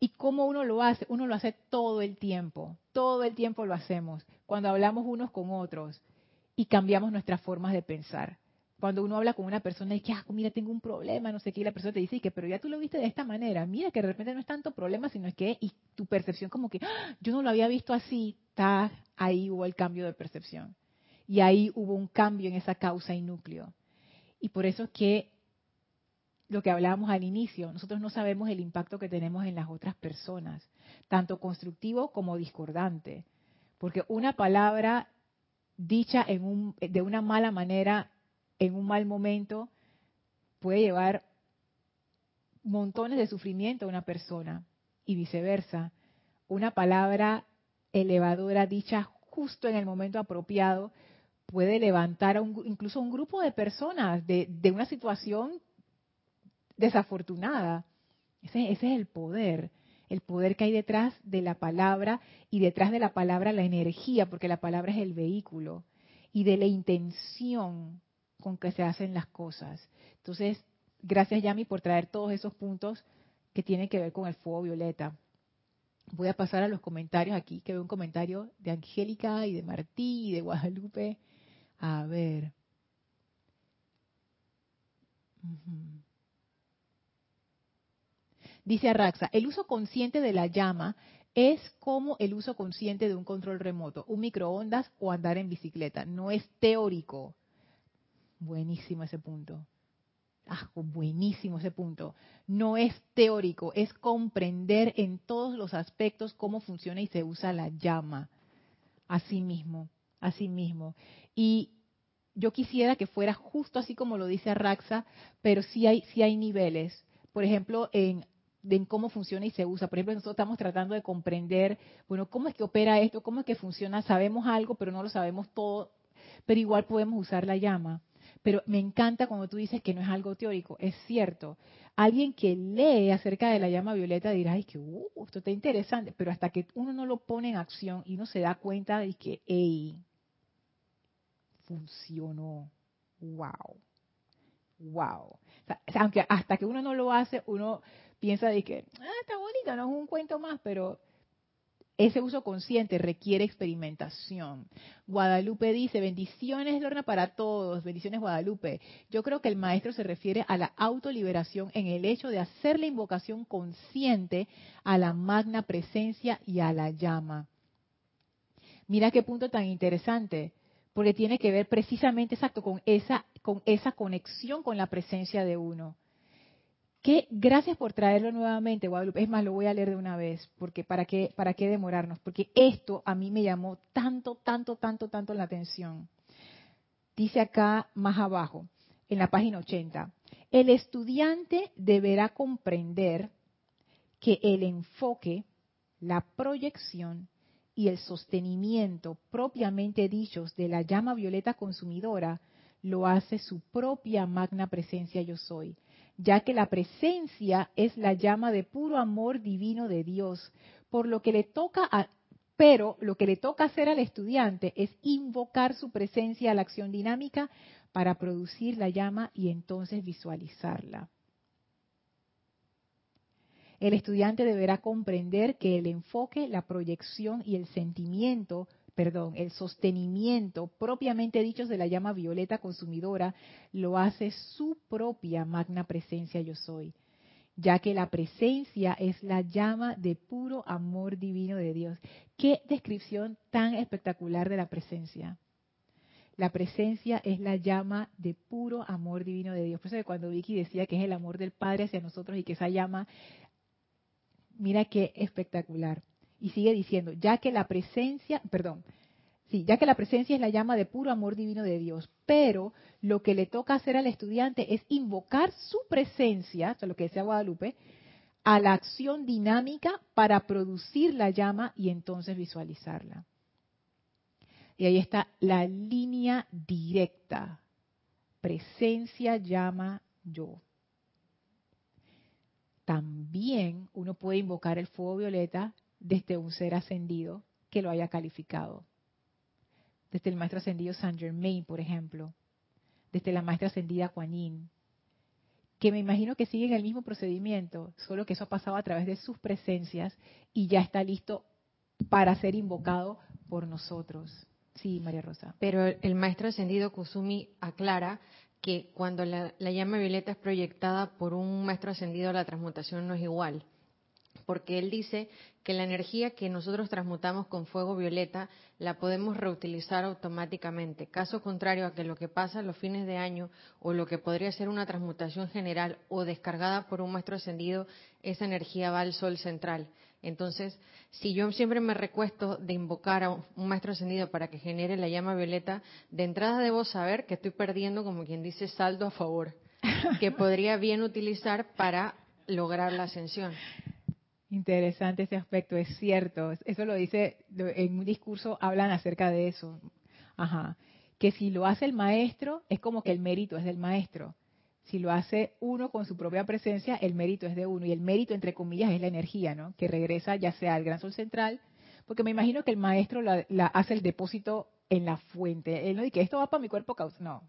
¿Y cómo uno lo hace? Uno lo hace todo el tiempo, todo el tiempo lo hacemos, cuando hablamos unos con otros y cambiamos nuestras formas de pensar cuando uno habla con una persona y que, ah, mira, tengo un problema, no sé qué, y la persona te dice que, pero ya tú lo viste de esta manera, mira que de repente no es tanto problema, sino es que, y tu percepción como que, ah, yo no lo había visto así, está, ahí hubo el cambio de percepción. Y ahí hubo un cambio en esa causa y núcleo. Y por eso es que lo que hablábamos al inicio, nosotros no sabemos el impacto que tenemos en las otras personas, tanto constructivo como discordante. Porque una palabra dicha en un, de una mala manera en un mal momento puede llevar montones de sufrimiento a una persona y viceversa. Una palabra elevadora dicha justo en el momento apropiado puede levantar a un, incluso a un grupo de personas de, una situación desafortunada. Ese, ese, es el poder, el poder que hay detrás de la palabra y detrás de la palabra la energía, porque la palabra es el vehículo, y de la intención con que se hacen las cosas. Entonces, gracias Yami por traer todos esos puntos que tienen que ver con el fuego violeta. Voy a pasar a los comentarios aquí, que veo un comentario de Angélica y de Martí y de Guadalupe. A ver. Dice Arraxa, el uso consciente de la llama es como el uso consciente de un control remoto, un microondas o andar en bicicleta. No es teórico, Buenísimo ese punto. Ah, buenísimo ese punto. No es teórico, es comprender en todos los aspectos cómo funciona y se usa la llama. Así mismo, así mismo. Y yo quisiera que fuera justo así como lo dice Arraxa, pero sí hay, sí hay niveles. Por ejemplo, en, en cómo funciona y se usa. Por ejemplo, nosotros estamos tratando de comprender, bueno, cómo es que opera esto, cómo es que funciona. Sabemos algo, pero no lo sabemos todo, pero igual podemos usar la llama. Pero me encanta cuando tú dices que no es algo teórico, es cierto. Alguien que lee acerca de la llama violeta dirá, ay, que uh, esto está interesante, pero hasta que uno no lo pone en acción y uno se da cuenta de que, hey, funcionó, wow, wow. aunque hasta que uno no lo hace, uno piensa de que, ah, está bonito, no es un cuento más, pero ese uso consciente requiere experimentación. Guadalupe dice, bendiciones, Lorna, para todos. Bendiciones, Guadalupe. Yo creo que el maestro se refiere a la autoliberación en el hecho de hacer la invocación consciente a la magna presencia y a la llama. Mira qué punto tan interesante, porque tiene que ver precisamente exacto con esa, con esa conexión con la presencia de uno gracias por traerlo nuevamente, Guadalupe. Es más, lo voy a leer de una vez, porque para qué, para qué demorarnos, porque esto a mí me llamó tanto, tanto, tanto, tanto la atención. Dice acá más abajo, en la página 80, el estudiante deberá comprender que el enfoque, la proyección y el sostenimiento propiamente dichos de la llama violeta consumidora lo hace su propia magna presencia yo soy ya que la presencia es la llama de puro amor divino de Dios, por lo que le toca a, pero lo que le toca hacer al estudiante es invocar su presencia a la acción dinámica para producir la llama y entonces visualizarla. El estudiante deberá comprender que el enfoque, la proyección y el sentimiento perdón, el sostenimiento propiamente dichos de la llama violeta consumidora lo hace su propia magna presencia yo soy, ya que la presencia es la llama de puro amor divino de Dios. Qué descripción tan espectacular de la presencia. La presencia es la llama de puro amor divino de Dios. Por eso cuando Vicky decía que es el amor del Padre hacia nosotros y que esa llama, mira qué espectacular. Y sigue diciendo, ya que la presencia, perdón, sí, ya que la presencia es la llama de puro amor divino de Dios, pero lo que le toca hacer al estudiante es invocar su presencia, es lo que decía Guadalupe, a la acción dinámica para producir la llama y entonces visualizarla. Y ahí está la línea directa. Presencia llama yo. También uno puede invocar el fuego violeta desde un ser ascendido que lo haya calificado. Desde el maestro ascendido Saint Germain, por ejemplo. Desde la maestra ascendida Kuan que me imagino que siguen el mismo procedimiento, solo que eso ha pasado a través de sus presencias y ya está listo para ser invocado por nosotros. Sí, María Rosa. Pero el maestro ascendido Kusumi aclara que cuando la, la, llama violeta es proyectada por un maestro ascendido, la transmutación no es igual porque él dice que la energía que nosotros transmutamos con fuego violeta la podemos reutilizar automáticamente. Caso contrario a que lo que pasa los fines de año o lo que podría ser una transmutación general o descargada por un maestro ascendido, esa energía va al sol central. Entonces, si yo siempre me recuesto de invocar a un maestro ascendido para que genere la llama violeta, de entrada debo saber que estoy perdiendo, como quien dice, saldo a favor, que podría bien utilizar para lograr la ascensión. Interesante ese aspecto, es cierto. Eso lo dice, en un discurso hablan acerca de eso. Ajá. Que si lo hace el maestro, es como que el mérito es del maestro. Si lo hace uno con su propia presencia, el mérito es de uno. Y el mérito, entre comillas, es la energía, ¿no? Que regresa ya sea al gran sol central, porque me imagino que el maestro la, hace el depósito en la fuente. Él no dice que esto va para mi cuerpo causal. No,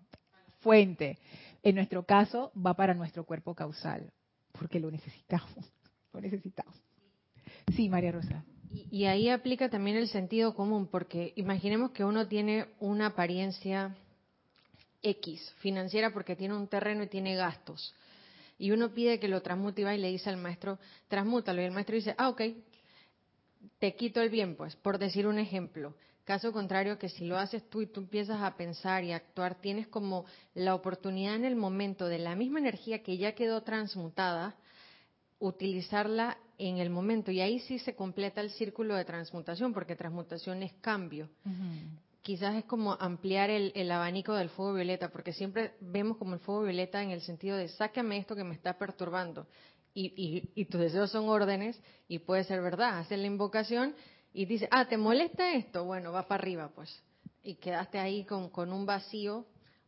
fuente. En nuestro caso, va para nuestro cuerpo causal, porque lo necesitamos. Lo necesitamos. Sí, María Rosa. Y, ahí aplica también el sentido común, porque imaginemos que uno tiene una apariencia X financiera porque tiene un terreno y tiene gastos. Y uno pide que lo transmute y va y le dice al maestro, transmútalo. Y el maestro dice, ah, ok, te quito el bien, pues, por decir un ejemplo. Caso contrario, que si lo haces tú y tú empiezas a pensar y actuar, tienes como la oportunidad en el momento de la misma energía que ya quedó transmutada, utilizarla en el momento. Y ahí sí se completa el círculo de transmutación, porque transmutación es cambio. Quizás es como ampliar el, abanico del fuego violeta, porque siempre vemos como el fuego violeta en el sentido de sácame esto que me está perturbando. Y, y tus deseos son órdenes, y puede ser verdad. Haces la invocación y dice, ah, ¿te molesta esto? Bueno, va para arriba, pues. Y quedaste ahí con, con un vacío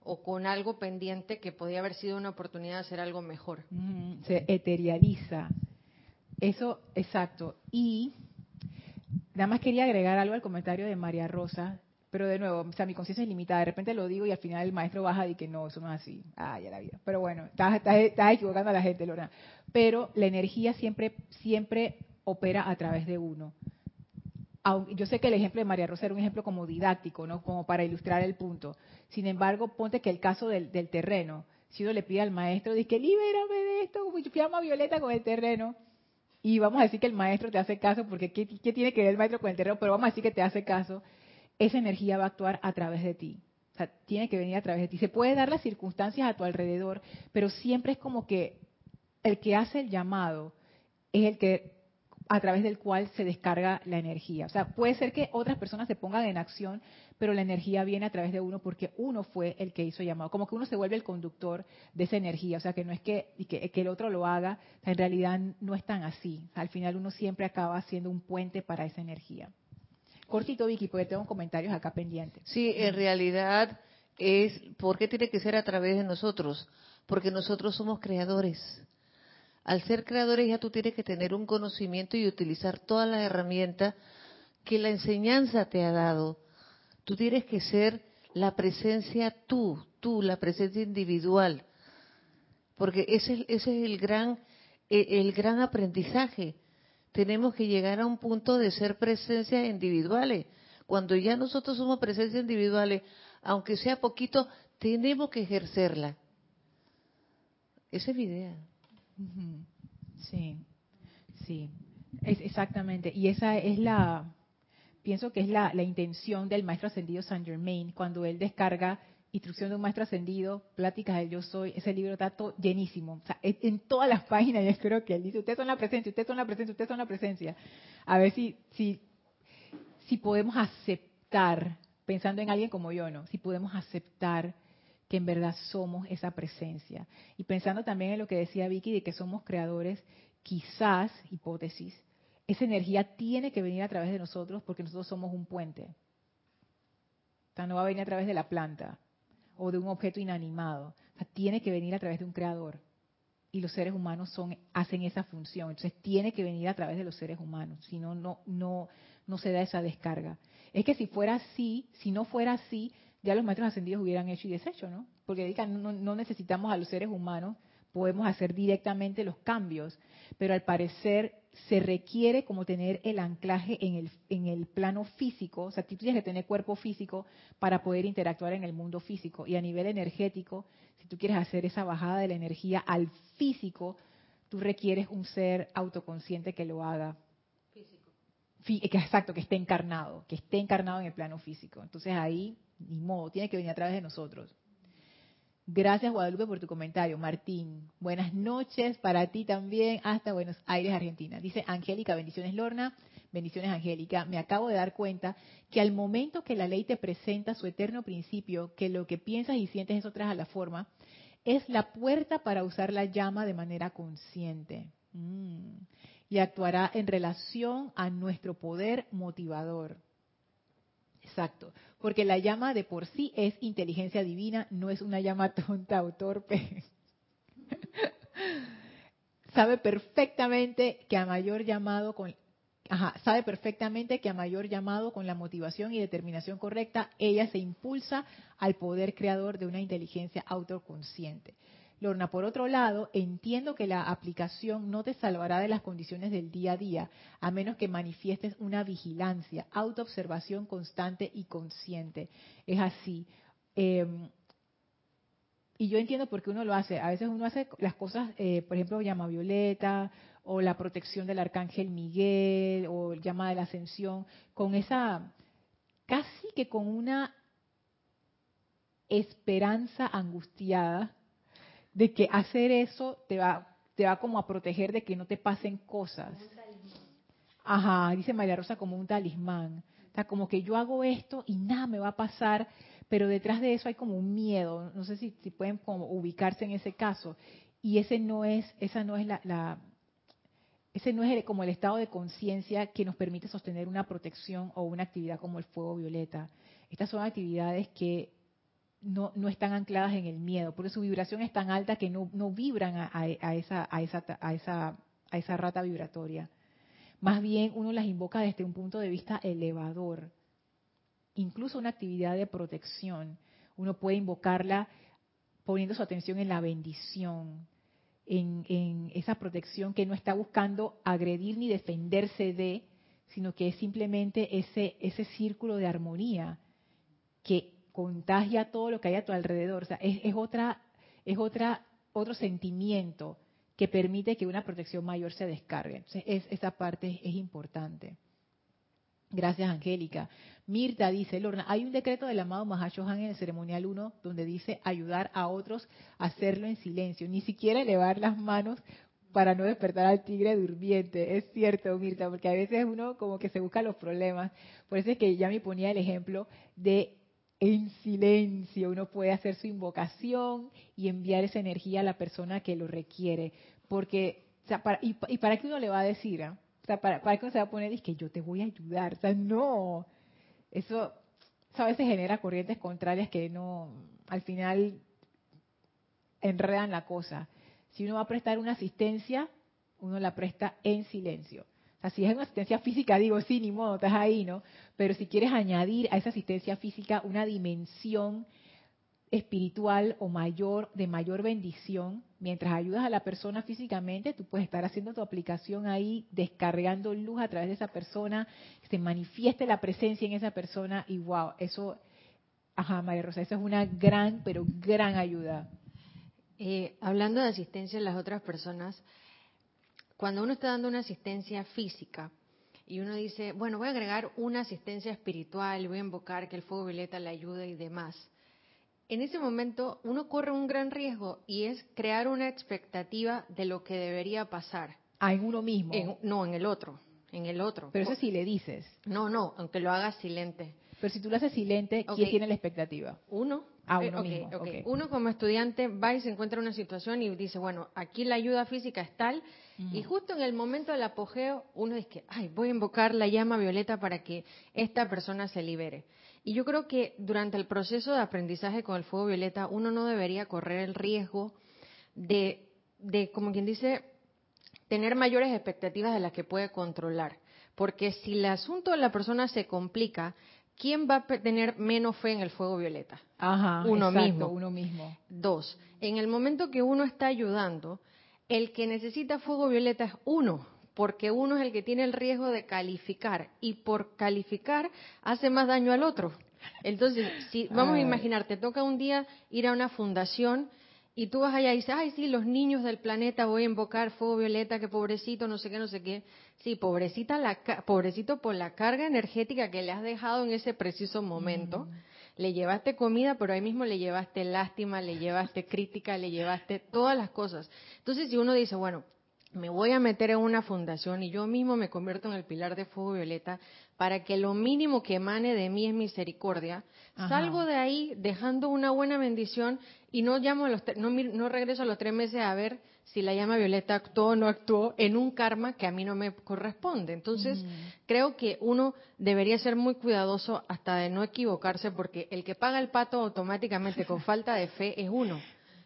o con algo pendiente que podía haber sido una oportunidad de hacer algo mejor. se eterializa. Eso, exacto. Y nada más quería agregar algo al comentario de María Rosa, pero de nuevo, o sea, mi conciencia es limitada. De repente lo digo y al final el maestro baja y que no, eso no es así. Ah, ya la vida. Pero bueno, estás, estás equivocando a la gente, Lorna. Pero la energía siempre, siempre opera a través de uno yo sé que el ejemplo de María Rosa era un ejemplo como didáctico, ¿no? Como para ilustrar el punto. Sin embargo, ponte que el caso del, terreno, si uno le pide al maestro, dice libérame de esto, llama Violeta con el terreno, y vamos a decir que el maestro te hace caso, porque ¿qué, tiene que ver el maestro con el terreno? Pero vamos a decir que te hace caso, esa energía va a actuar a través de ti. O sea, tiene que venir a través de ti. Se puede dar las circunstancias a tu alrededor, pero siempre es como que el que hace el llamado es el que a través del cual se descarga la energía. O sea, puede ser que otras personas se pongan en acción, pero la energía viene a través de uno porque uno fue el que hizo llamado. Como que uno se vuelve el conductor de esa energía. O sea, que no es que, que, el otro lo haga, en realidad no es tan así. Al final uno siempre acaba siendo un puente para esa energía. Cortito, Vicky, porque tengo comentarios acá pendientes. Sí, en realidad es, ¿por qué tiene que ser a través de nosotros? Porque nosotros somos creadores al ser creadores ya tú tienes que tener un conocimiento y utilizar todas las herramientas que la enseñanza te ha dado. Tú tienes que ser la presencia tú, tú, la presencia individual. Porque ese, ese es el gran, e, el gran aprendizaje. Tenemos que llegar a un punto de ser presencias individuales. Cuando ya nosotros somos presencias individuales, aunque sea poquito, tenemos que ejercerla. Esa es mi idea. Sí, sí, es exactamente. Y esa es la, pienso que es la, intención del maestro ascendido Saint Germain cuando él descarga Instrucción de un Maestro Ascendido, Pláticas del Yo Soy, ese libro está todo llenísimo. O sea, en todas las páginas yo creo que él dice, ustedes son la presencia, ustedes son la presencia, ustedes son la presencia. A ver si, si, si podemos aceptar, pensando en alguien como yo, ¿no? Si podemos aceptar que en verdad somos esa presencia. Y pensando también en lo que decía Vicky de que somos creadores, quizás, hipótesis, esa energía tiene que venir a través de nosotros porque nosotros somos un puente. O sea, no va a venir a través de la planta o de un objeto inanimado. O sea, tiene que venir a través de un creador. Y los seres humanos son, hacen esa función. Entonces tiene que venir a través de los seres humanos. Si no, no, no, no se da esa descarga. Es que si fuera así, si no fuera así, ya los maestros ascendidos hubieran hecho y deshecho, ¿no? Porque no, no necesitamos a los seres humanos, podemos hacer directamente los cambios, pero al parecer se requiere como tener el anclaje en el, en el plano físico, o sea, tú tienes que tener cuerpo físico para poder interactuar en el mundo físico. Y a nivel energético, si tú quieres hacer esa bajada de la energía al físico, tú requieres un ser autoconsciente que lo haga. Físico. Exacto, que esté encarnado, que esté encarnado en el plano físico. Entonces ahí ni modo, tiene que venir a través de nosotros. Gracias Guadalupe por tu comentario. Martín, buenas noches para ti también hasta Buenos Aires, Argentina. Dice Angélica, bendiciones Lorna, bendiciones Angélica. Me acabo de dar cuenta que al momento que la ley te presenta su eterno principio, que lo que piensas y sientes es otra a la forma, es la puerta para usar la llama de manera consciente. Mm. Y actuará en relación a nuestro poder motivador. Exacto, porque la llama de por sí es inteligencia divina, no es una llama tonta o torpe. sabe perfectamente que a mayor llamado con sabe perfectamente que a mayor llamado con la motivación y determinación correcta, ella se impulsa al poder creador de una inteligencia autoconsciente. Lorna, por otro lado, entiendo que la aplicación no te salvará de las condiciones del día a día, a menos que manifiestes una vigilancia, autoobservación constante y consciente. Es así. Em, y yo entiendo por qué uno lo hace. A veces uno hace las cosas, eh, por ejemplo, llama violeta o la protección del arcángel Miguel o llama de la ascensión, con esa casi que con una esperanza angustiada de que hacer eso te va, te va como a proteger de que no te pasen cosas. Ajá, dice María Rosa como un talismán. O sea, como que yo hago esto y nada me va a pasar, pero detrás de eso hay como un miedo. No sé si, si pueden como ubicarse en ese caso. Y ese no es, esa no es la, la ese no es como el estado de conciencia que nos permite sostener una protección o una actividad como el fuego violeta. Estas son actividades que no, no están ancladas en el miedo, porque su vibración es tan alta que no, no vibran a, a, esa, a, esa, a, esa, a esa rata vibratoria. Más bien uno las invoca desde un punto de vista elevador. Incluso una actividad de protección, uno puede invocarla poniendo su atención en la bendición, en, en esa protección que no está buscando agredir ni defenderse de, sino que es simplemente ese, ese círculo de armonía que contagia todo lo que hay a tu alrededor. O sea, es, otra, es otra, otro sentimiento que permite que una protección mayor se descargue. Entonces, es, esa parte es, importante. Gracias, Angélica. Mirta dice, Lorna, hay un decreto del amado Mahashohan en el ceremonial 1 donde dice ayudar a otros a hacerlo en silencio, ni siquiera elevar las manos para no despertar al tigre durmiente. Es cierto, Mirta, porque a veces uno como que se busca los problemas. Por eso es que ya me ponía el ejemplo de en silencio. Uno puede hacer su invocación y enviar esa energía a la persona que lo requiere. Porque, para, y, para qué uno le va a decir? Sea, para, para qué uno se va a poner y que yo te voy a ayudar. O sea, no. Eso, a veces genera corrientes contrarias que no, al final, enredan la cosa. Si uno va a prestar una asistencia, uno la presta en silencio. Si es una asistencia física, digo, sí, ni modo, estás ahí, ¿no? Pero si quieres añadir a esa asistencia física una dimensión espiritual o mayor, de mayor bendición, mientras ayudas a la persona físicamente, tú puedes estar haciendo tu aplicación ahí, descargando luz a través de esa persona, se manifieste la presencia en esa persona y wow, eso, ajá, María Rosa, eso es una gran, pero gran ayuda. Eh, hablando de asistencia a las otras personas, cuando uno está dando una asistencia física y uno dice, bueno, voy a agregar una asistencia espiritual, voy a invocar que el fuego violeta le ayude y demás. En ese momento uno corre un gran riesgo y es crear una expectativa de lo que debería pasar. Ah, en uno mismo. no, en el otro, en el otro. Pero eso sí le dices. No, no, aunque lo hagas silente. Pero si tú lo haces silente, ¿quién tiene la expectativa? Uno. Ah, uno eh, mismo. Uno como estudiante va y se encuentra en una situación y dice, bueno, aquí la ayuda física es tal, y justo en el momento del apogeo, uno dice que, ay, voy a invocar la llama violeta para que esta persona se libere. Y yo creo que durante el proceso de aprendizaje con el fuego violeta, uno no debería correr el riesgo de, de como quien dice, tener mayores expectativas de las que puede controlar. Porque si el asunto de la persona se complica, ¿quién va a tener menos fe en el fuego violeta? Ajá, uno mismo. Uno mismo. Dos, en el momento que uno está ayudando, el que necesita fuego violeta es uno, porque uno es el que tiene el riesgo de calificar y por calificar hace más daño al otro. Entonces, si vamos a imaginar, te toca un día ir a una fundación y tú vas allá y dices, ay, sí, los niños del planeta voy a invocar fuego violeta, que pobrecito, no sé qué, no sé qué. Sí, pobrecita la, pobrecito por la carga energética que le has dejado en ese preciso momento. Mm le llevaste comida, pero ahí mismo le llevaste lástima, le llevaste crítica, le llevaste todas las cosas. Entonces, si uno dice, bueno, me voy a meter en una fundación y yo mismo me convierto en el pilar de fuego violeta para que lo mínimo que emane de mí es misericordia. Salgo de ahí dejando una buena bendición y no llamo a los no, no regreso a los tres meses a ver si la llama violeta actuó o no actuó en un karma que a mí no me corresponde. Entonces, mm. creo que uno debería ser muy cuidadoso hasta de no equivocarse porque el que paga el pato automáticamente con falta de fe es uno.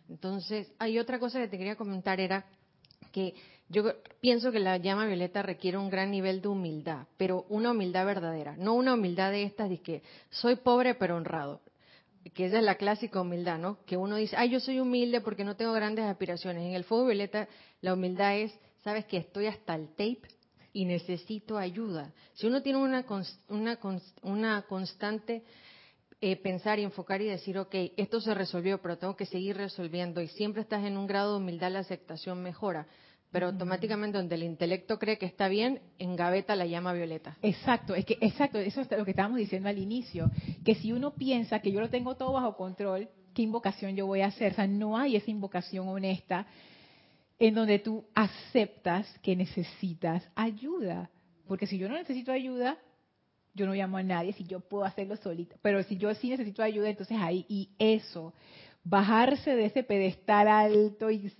Entonces, hay otra cosa que te quería comentar era que yo pienso que la llama violeta requiere un gran nivel de humildad, pero una humildad verdadera, no una humildad de estas de que soy pobre pero honrado, que esa es la clásica humildad, ¿no? Que uno dice, ay, yo soy humilde porque no tengo grandes aspiraciones. En el fuego violeta la humildad es, sabes que estoy hasta el tape y necesito ayuda. Si uno tiene una, una, una constante eh, pensar y enfocar y decir, ok, esto se resolvió, pero tengo que seguir resolviendo y siempre estás en un grado de humildad, la aceptación mejora pero automáticamente donde el intelecto cree que está bien, engaveta la llama violeta. Exacto, es que exacto, eso es lo que estábamos diciendo al inicio, que si uno piensa que yo lo tengo todo bajo control, ¿qué invocación yo voy a hacer? O sea, no hay esa invocación honesta en donde tú aceptas que necesitas ayuda, porque si yo no necesito ayuda, yo no llamo a nadie si yo puedo hacerlo solita, pero si yo sí necesito ayuda, entonces ahí y eso bajarse de ese pedestal alto y,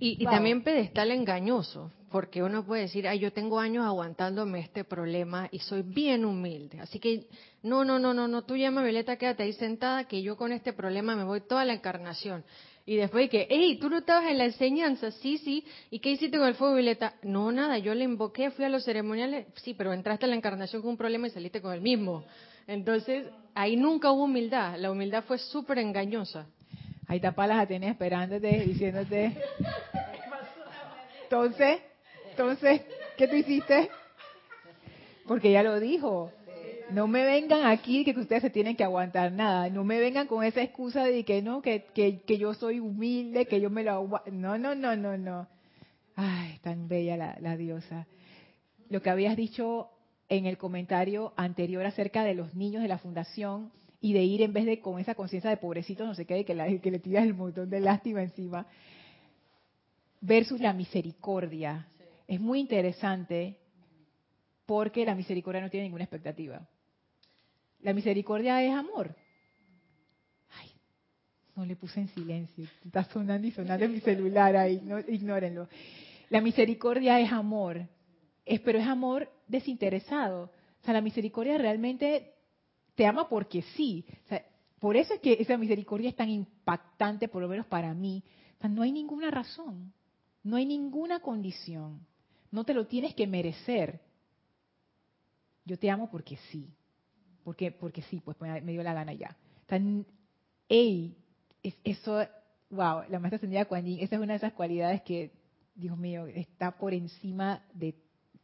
y, también pedestal engañoso, porque uno puede decir, ay, yo tengo años aguantándome este problema y soy bien humilde. Así que, no, no, no, no, no, tú llama Violeta, quédate ahí sentada, que yo con este problema me voy toda la encarnación. Y después que, hey, tú no estabas en la enseñanza, sí, sí. ¿Y qué hiciste con el fuego violeta? No, nada, yo le invoqué, fui a los ceremoniales, sí, pero entraste en la encarnación con un problema y saliste con el mismo. Entonces, ahí nunca hubo humildad, la humildad fue súper engañosa. Ahí está Palas Atenas esperándote, diciéndote. Entonces, entonces, ¿qué tú hiciste? Porque ya lo dijo. No me vengan aquí que ustedes se tienen que aguantar nada. No me vengan con esa excusa de que no, que, que, yo soy humilde, que yo me lo aguanto. No, no, no, no, no. Ay, tan bella la, la diosa. Lo que habías dicho en el comentario anterior acerca de los niños de la fundación y de ir en vez de con esa conciencia de pobrecito, no sé qué, que, que le tiras el montón de lástima encima, versus la misericordia. Es muy interesante porque la misericordia no tiene ninguna expectativa. La misericordia es amor. Ay, no le puse en silencio. Está sonando y sonando en mi celular ahí, no, ignórenlo. La misericordia es amor es, pero es amor desinteresado. O sea, la misericordia realmente te ama porque sí. por eso es que esa misericordia es tan impactante, por lo menos para mí. O sea, no hay ninguna razón, no hay ninguna condición. No te lo tienes que merecer. Yo te amo porque sí. Porque, porque sí, pues me, dio la gana ya. O sea, ey, eso, wow, la maestra ascendida Kuan esa es una de esas cualidades que, Dios mío, está por encima de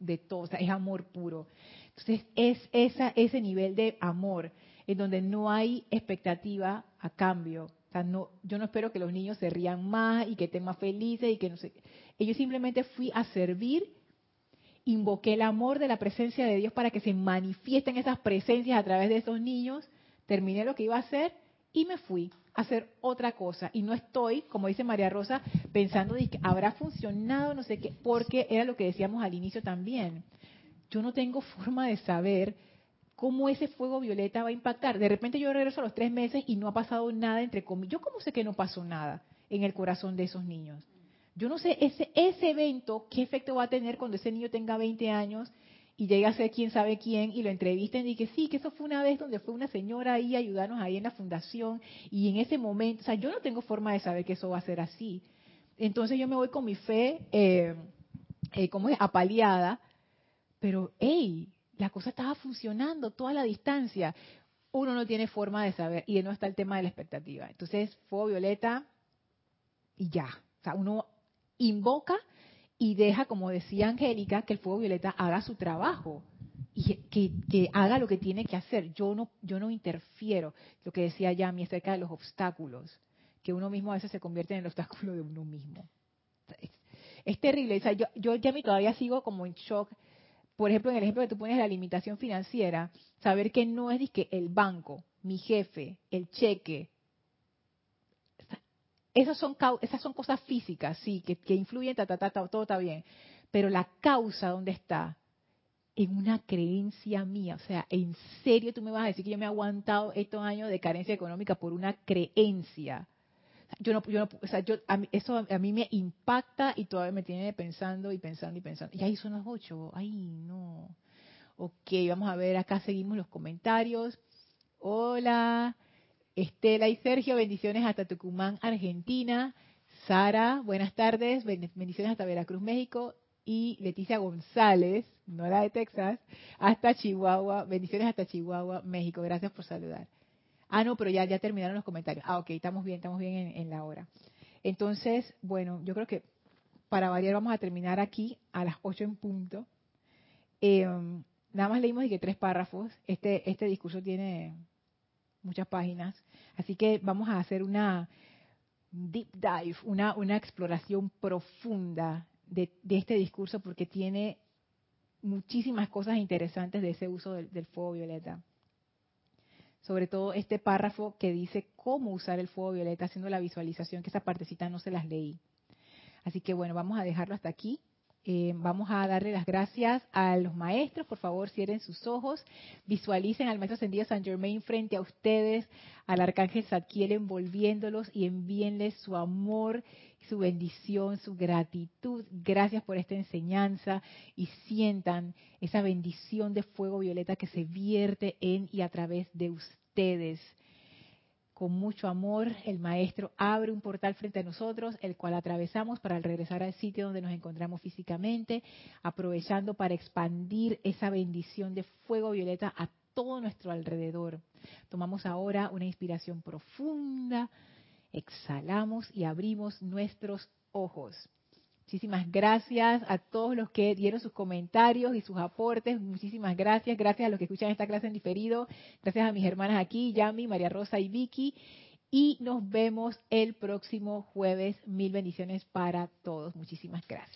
de todo, o sea, es amor puro. Entonces, es esa, ese nivel de amor en donde no hay expectativa a cambio. O sea, no, yo no espero que los niños se rían más y que estén más felices y que no sé. Ellos simplemente fui a servir, invoqué el amor de la presencia de Dios para que se manifiesten esas presencias a través de esos niños, terminé lo que iba a hacer y me fui hacer otra cosa. Y no estoy, como dice María Rosa, pensando de que habrá funcionado, no sé qué, porque era lo que decíamos al inicio también. Yo no tengo forma de saber cómo ese fuego violeta va a impactar. De repente yo regreso a los tres meses y no ha pasado nada entre comillas. ¿Yo cómo sé que no pasó nada en el corazón de esos niños? Yo no sé ese, ese evento, qué efecto va a tener cuando ese niño tenga 20 años y llega a ser quién sabe quién y lo entrevisten y que sí, que eso fue una vez donde fue una señora ahí a ayudarnos ahí en la fundación y en ese momento, o sea, yo no tengo forma de saber que eso va a ser así. Entonces yo me voy con mi fe, eh, eh, como es, apaleada, pero hey, la cosa estaba funcionando toda la distancia. Uno no tiene forma de saber y no está el tema de la expectativa. Entonces, fuego violeta y ya. O sea, uno invoca y deja, como decía Angélica, que el fuego violeta haga su trabajo y que, haga lo que tiene que hacer. Yo no, yo no interfiero. Lo que decía Yami acerca de los obstáculos, que uno mismo a veces se convierte en el obstáculo de uno mismo. Es, terrible. O sea, yo, yo, Yami, todavía sigo como en shock. Por ejemplo, en el ejemplo que tú pones de la limitación financiera, saber que no es que el banco, mi jefe, el cheque, esas son, esas son cosas físicas, sí, que, influyen, ta, ta, ta, todo está bien. Pero la causa, ¿dónde está? En una creencia mía. O sea, ¿en serio tú me vas a decir que yo me he aguantado estos años de carencia económica por una creencia? Yo no, yo no, o sea, yo, eso a mí me impacta y todavía me tiene pensando y pensando y pensando. Y ahí son las ocho. Ay, no. Ok, vamos a ver, acá seguimos los comentarios. Hola. Estela y Sergio, bendiciones hasta Tucumán, Argentina. Sara, buenas tardes, bendiciones hasta Veracruz, México. Y Leticia González, no la de Texas, hasta Chihuahua, bendiciones hasta Chihuahua, México. Gracias por saludar. Ah, no, pero ya, terminaron los comentarios. Ah, ok, estamos bien, estamos bien en, la hora. Entonces, bueno, yo creo que para variar vamos a terminar aquí a las 8 en punto. Em, nada más leímos de que tres párrafos. Este, este discurso tiene muchas páginas. Así que vamos a hacer una deep dive, una, una exploración profunda de, este discurso porque tiene muchísimas cosas interesantes de ese uso del, del fuego violeta sobre todo este párrafo que dice cómo usar el fuego violeta, haciendo la visualización, que esa partecita no se las leí. Así que bueno, vamos a dejarlo hasta aquí. Eh, vamos a darle las gracias a los maestros. Por favor, cierren sus ojos, visualicen al maestro ascendido San Germain frente a ustedes, al arcángel Zadkiel envolviéndolos y envíenles su amor, su bendición, su gratitud. Gracias por esta enseñanza y sientan esa bendición de fuego violeta que se vierte en y a través de ustedes con mucho amor, el Maestro abre un portal frente a nosotros, el cual atravesamos para regresar al sitio donde nos encontramos físicamente, aprovechando para expandir esa bendición de fuego violeta a todo nuestro alrededor. Tomamos ahora una inspiración profunda, exhalamos y abrimos nuestros ojos. Muchísimas gracias a todos los que dieron sus comentarios y sus aportes. Muchísimas gracias. Gracias a los que escuchan esta clase en diferido. Gracias a mis hermanas aquí, Yami, María Rosa y Vicky. Y nos vemos el próximo jueves. Mil bendiciones para todos. Muchísimas gracias.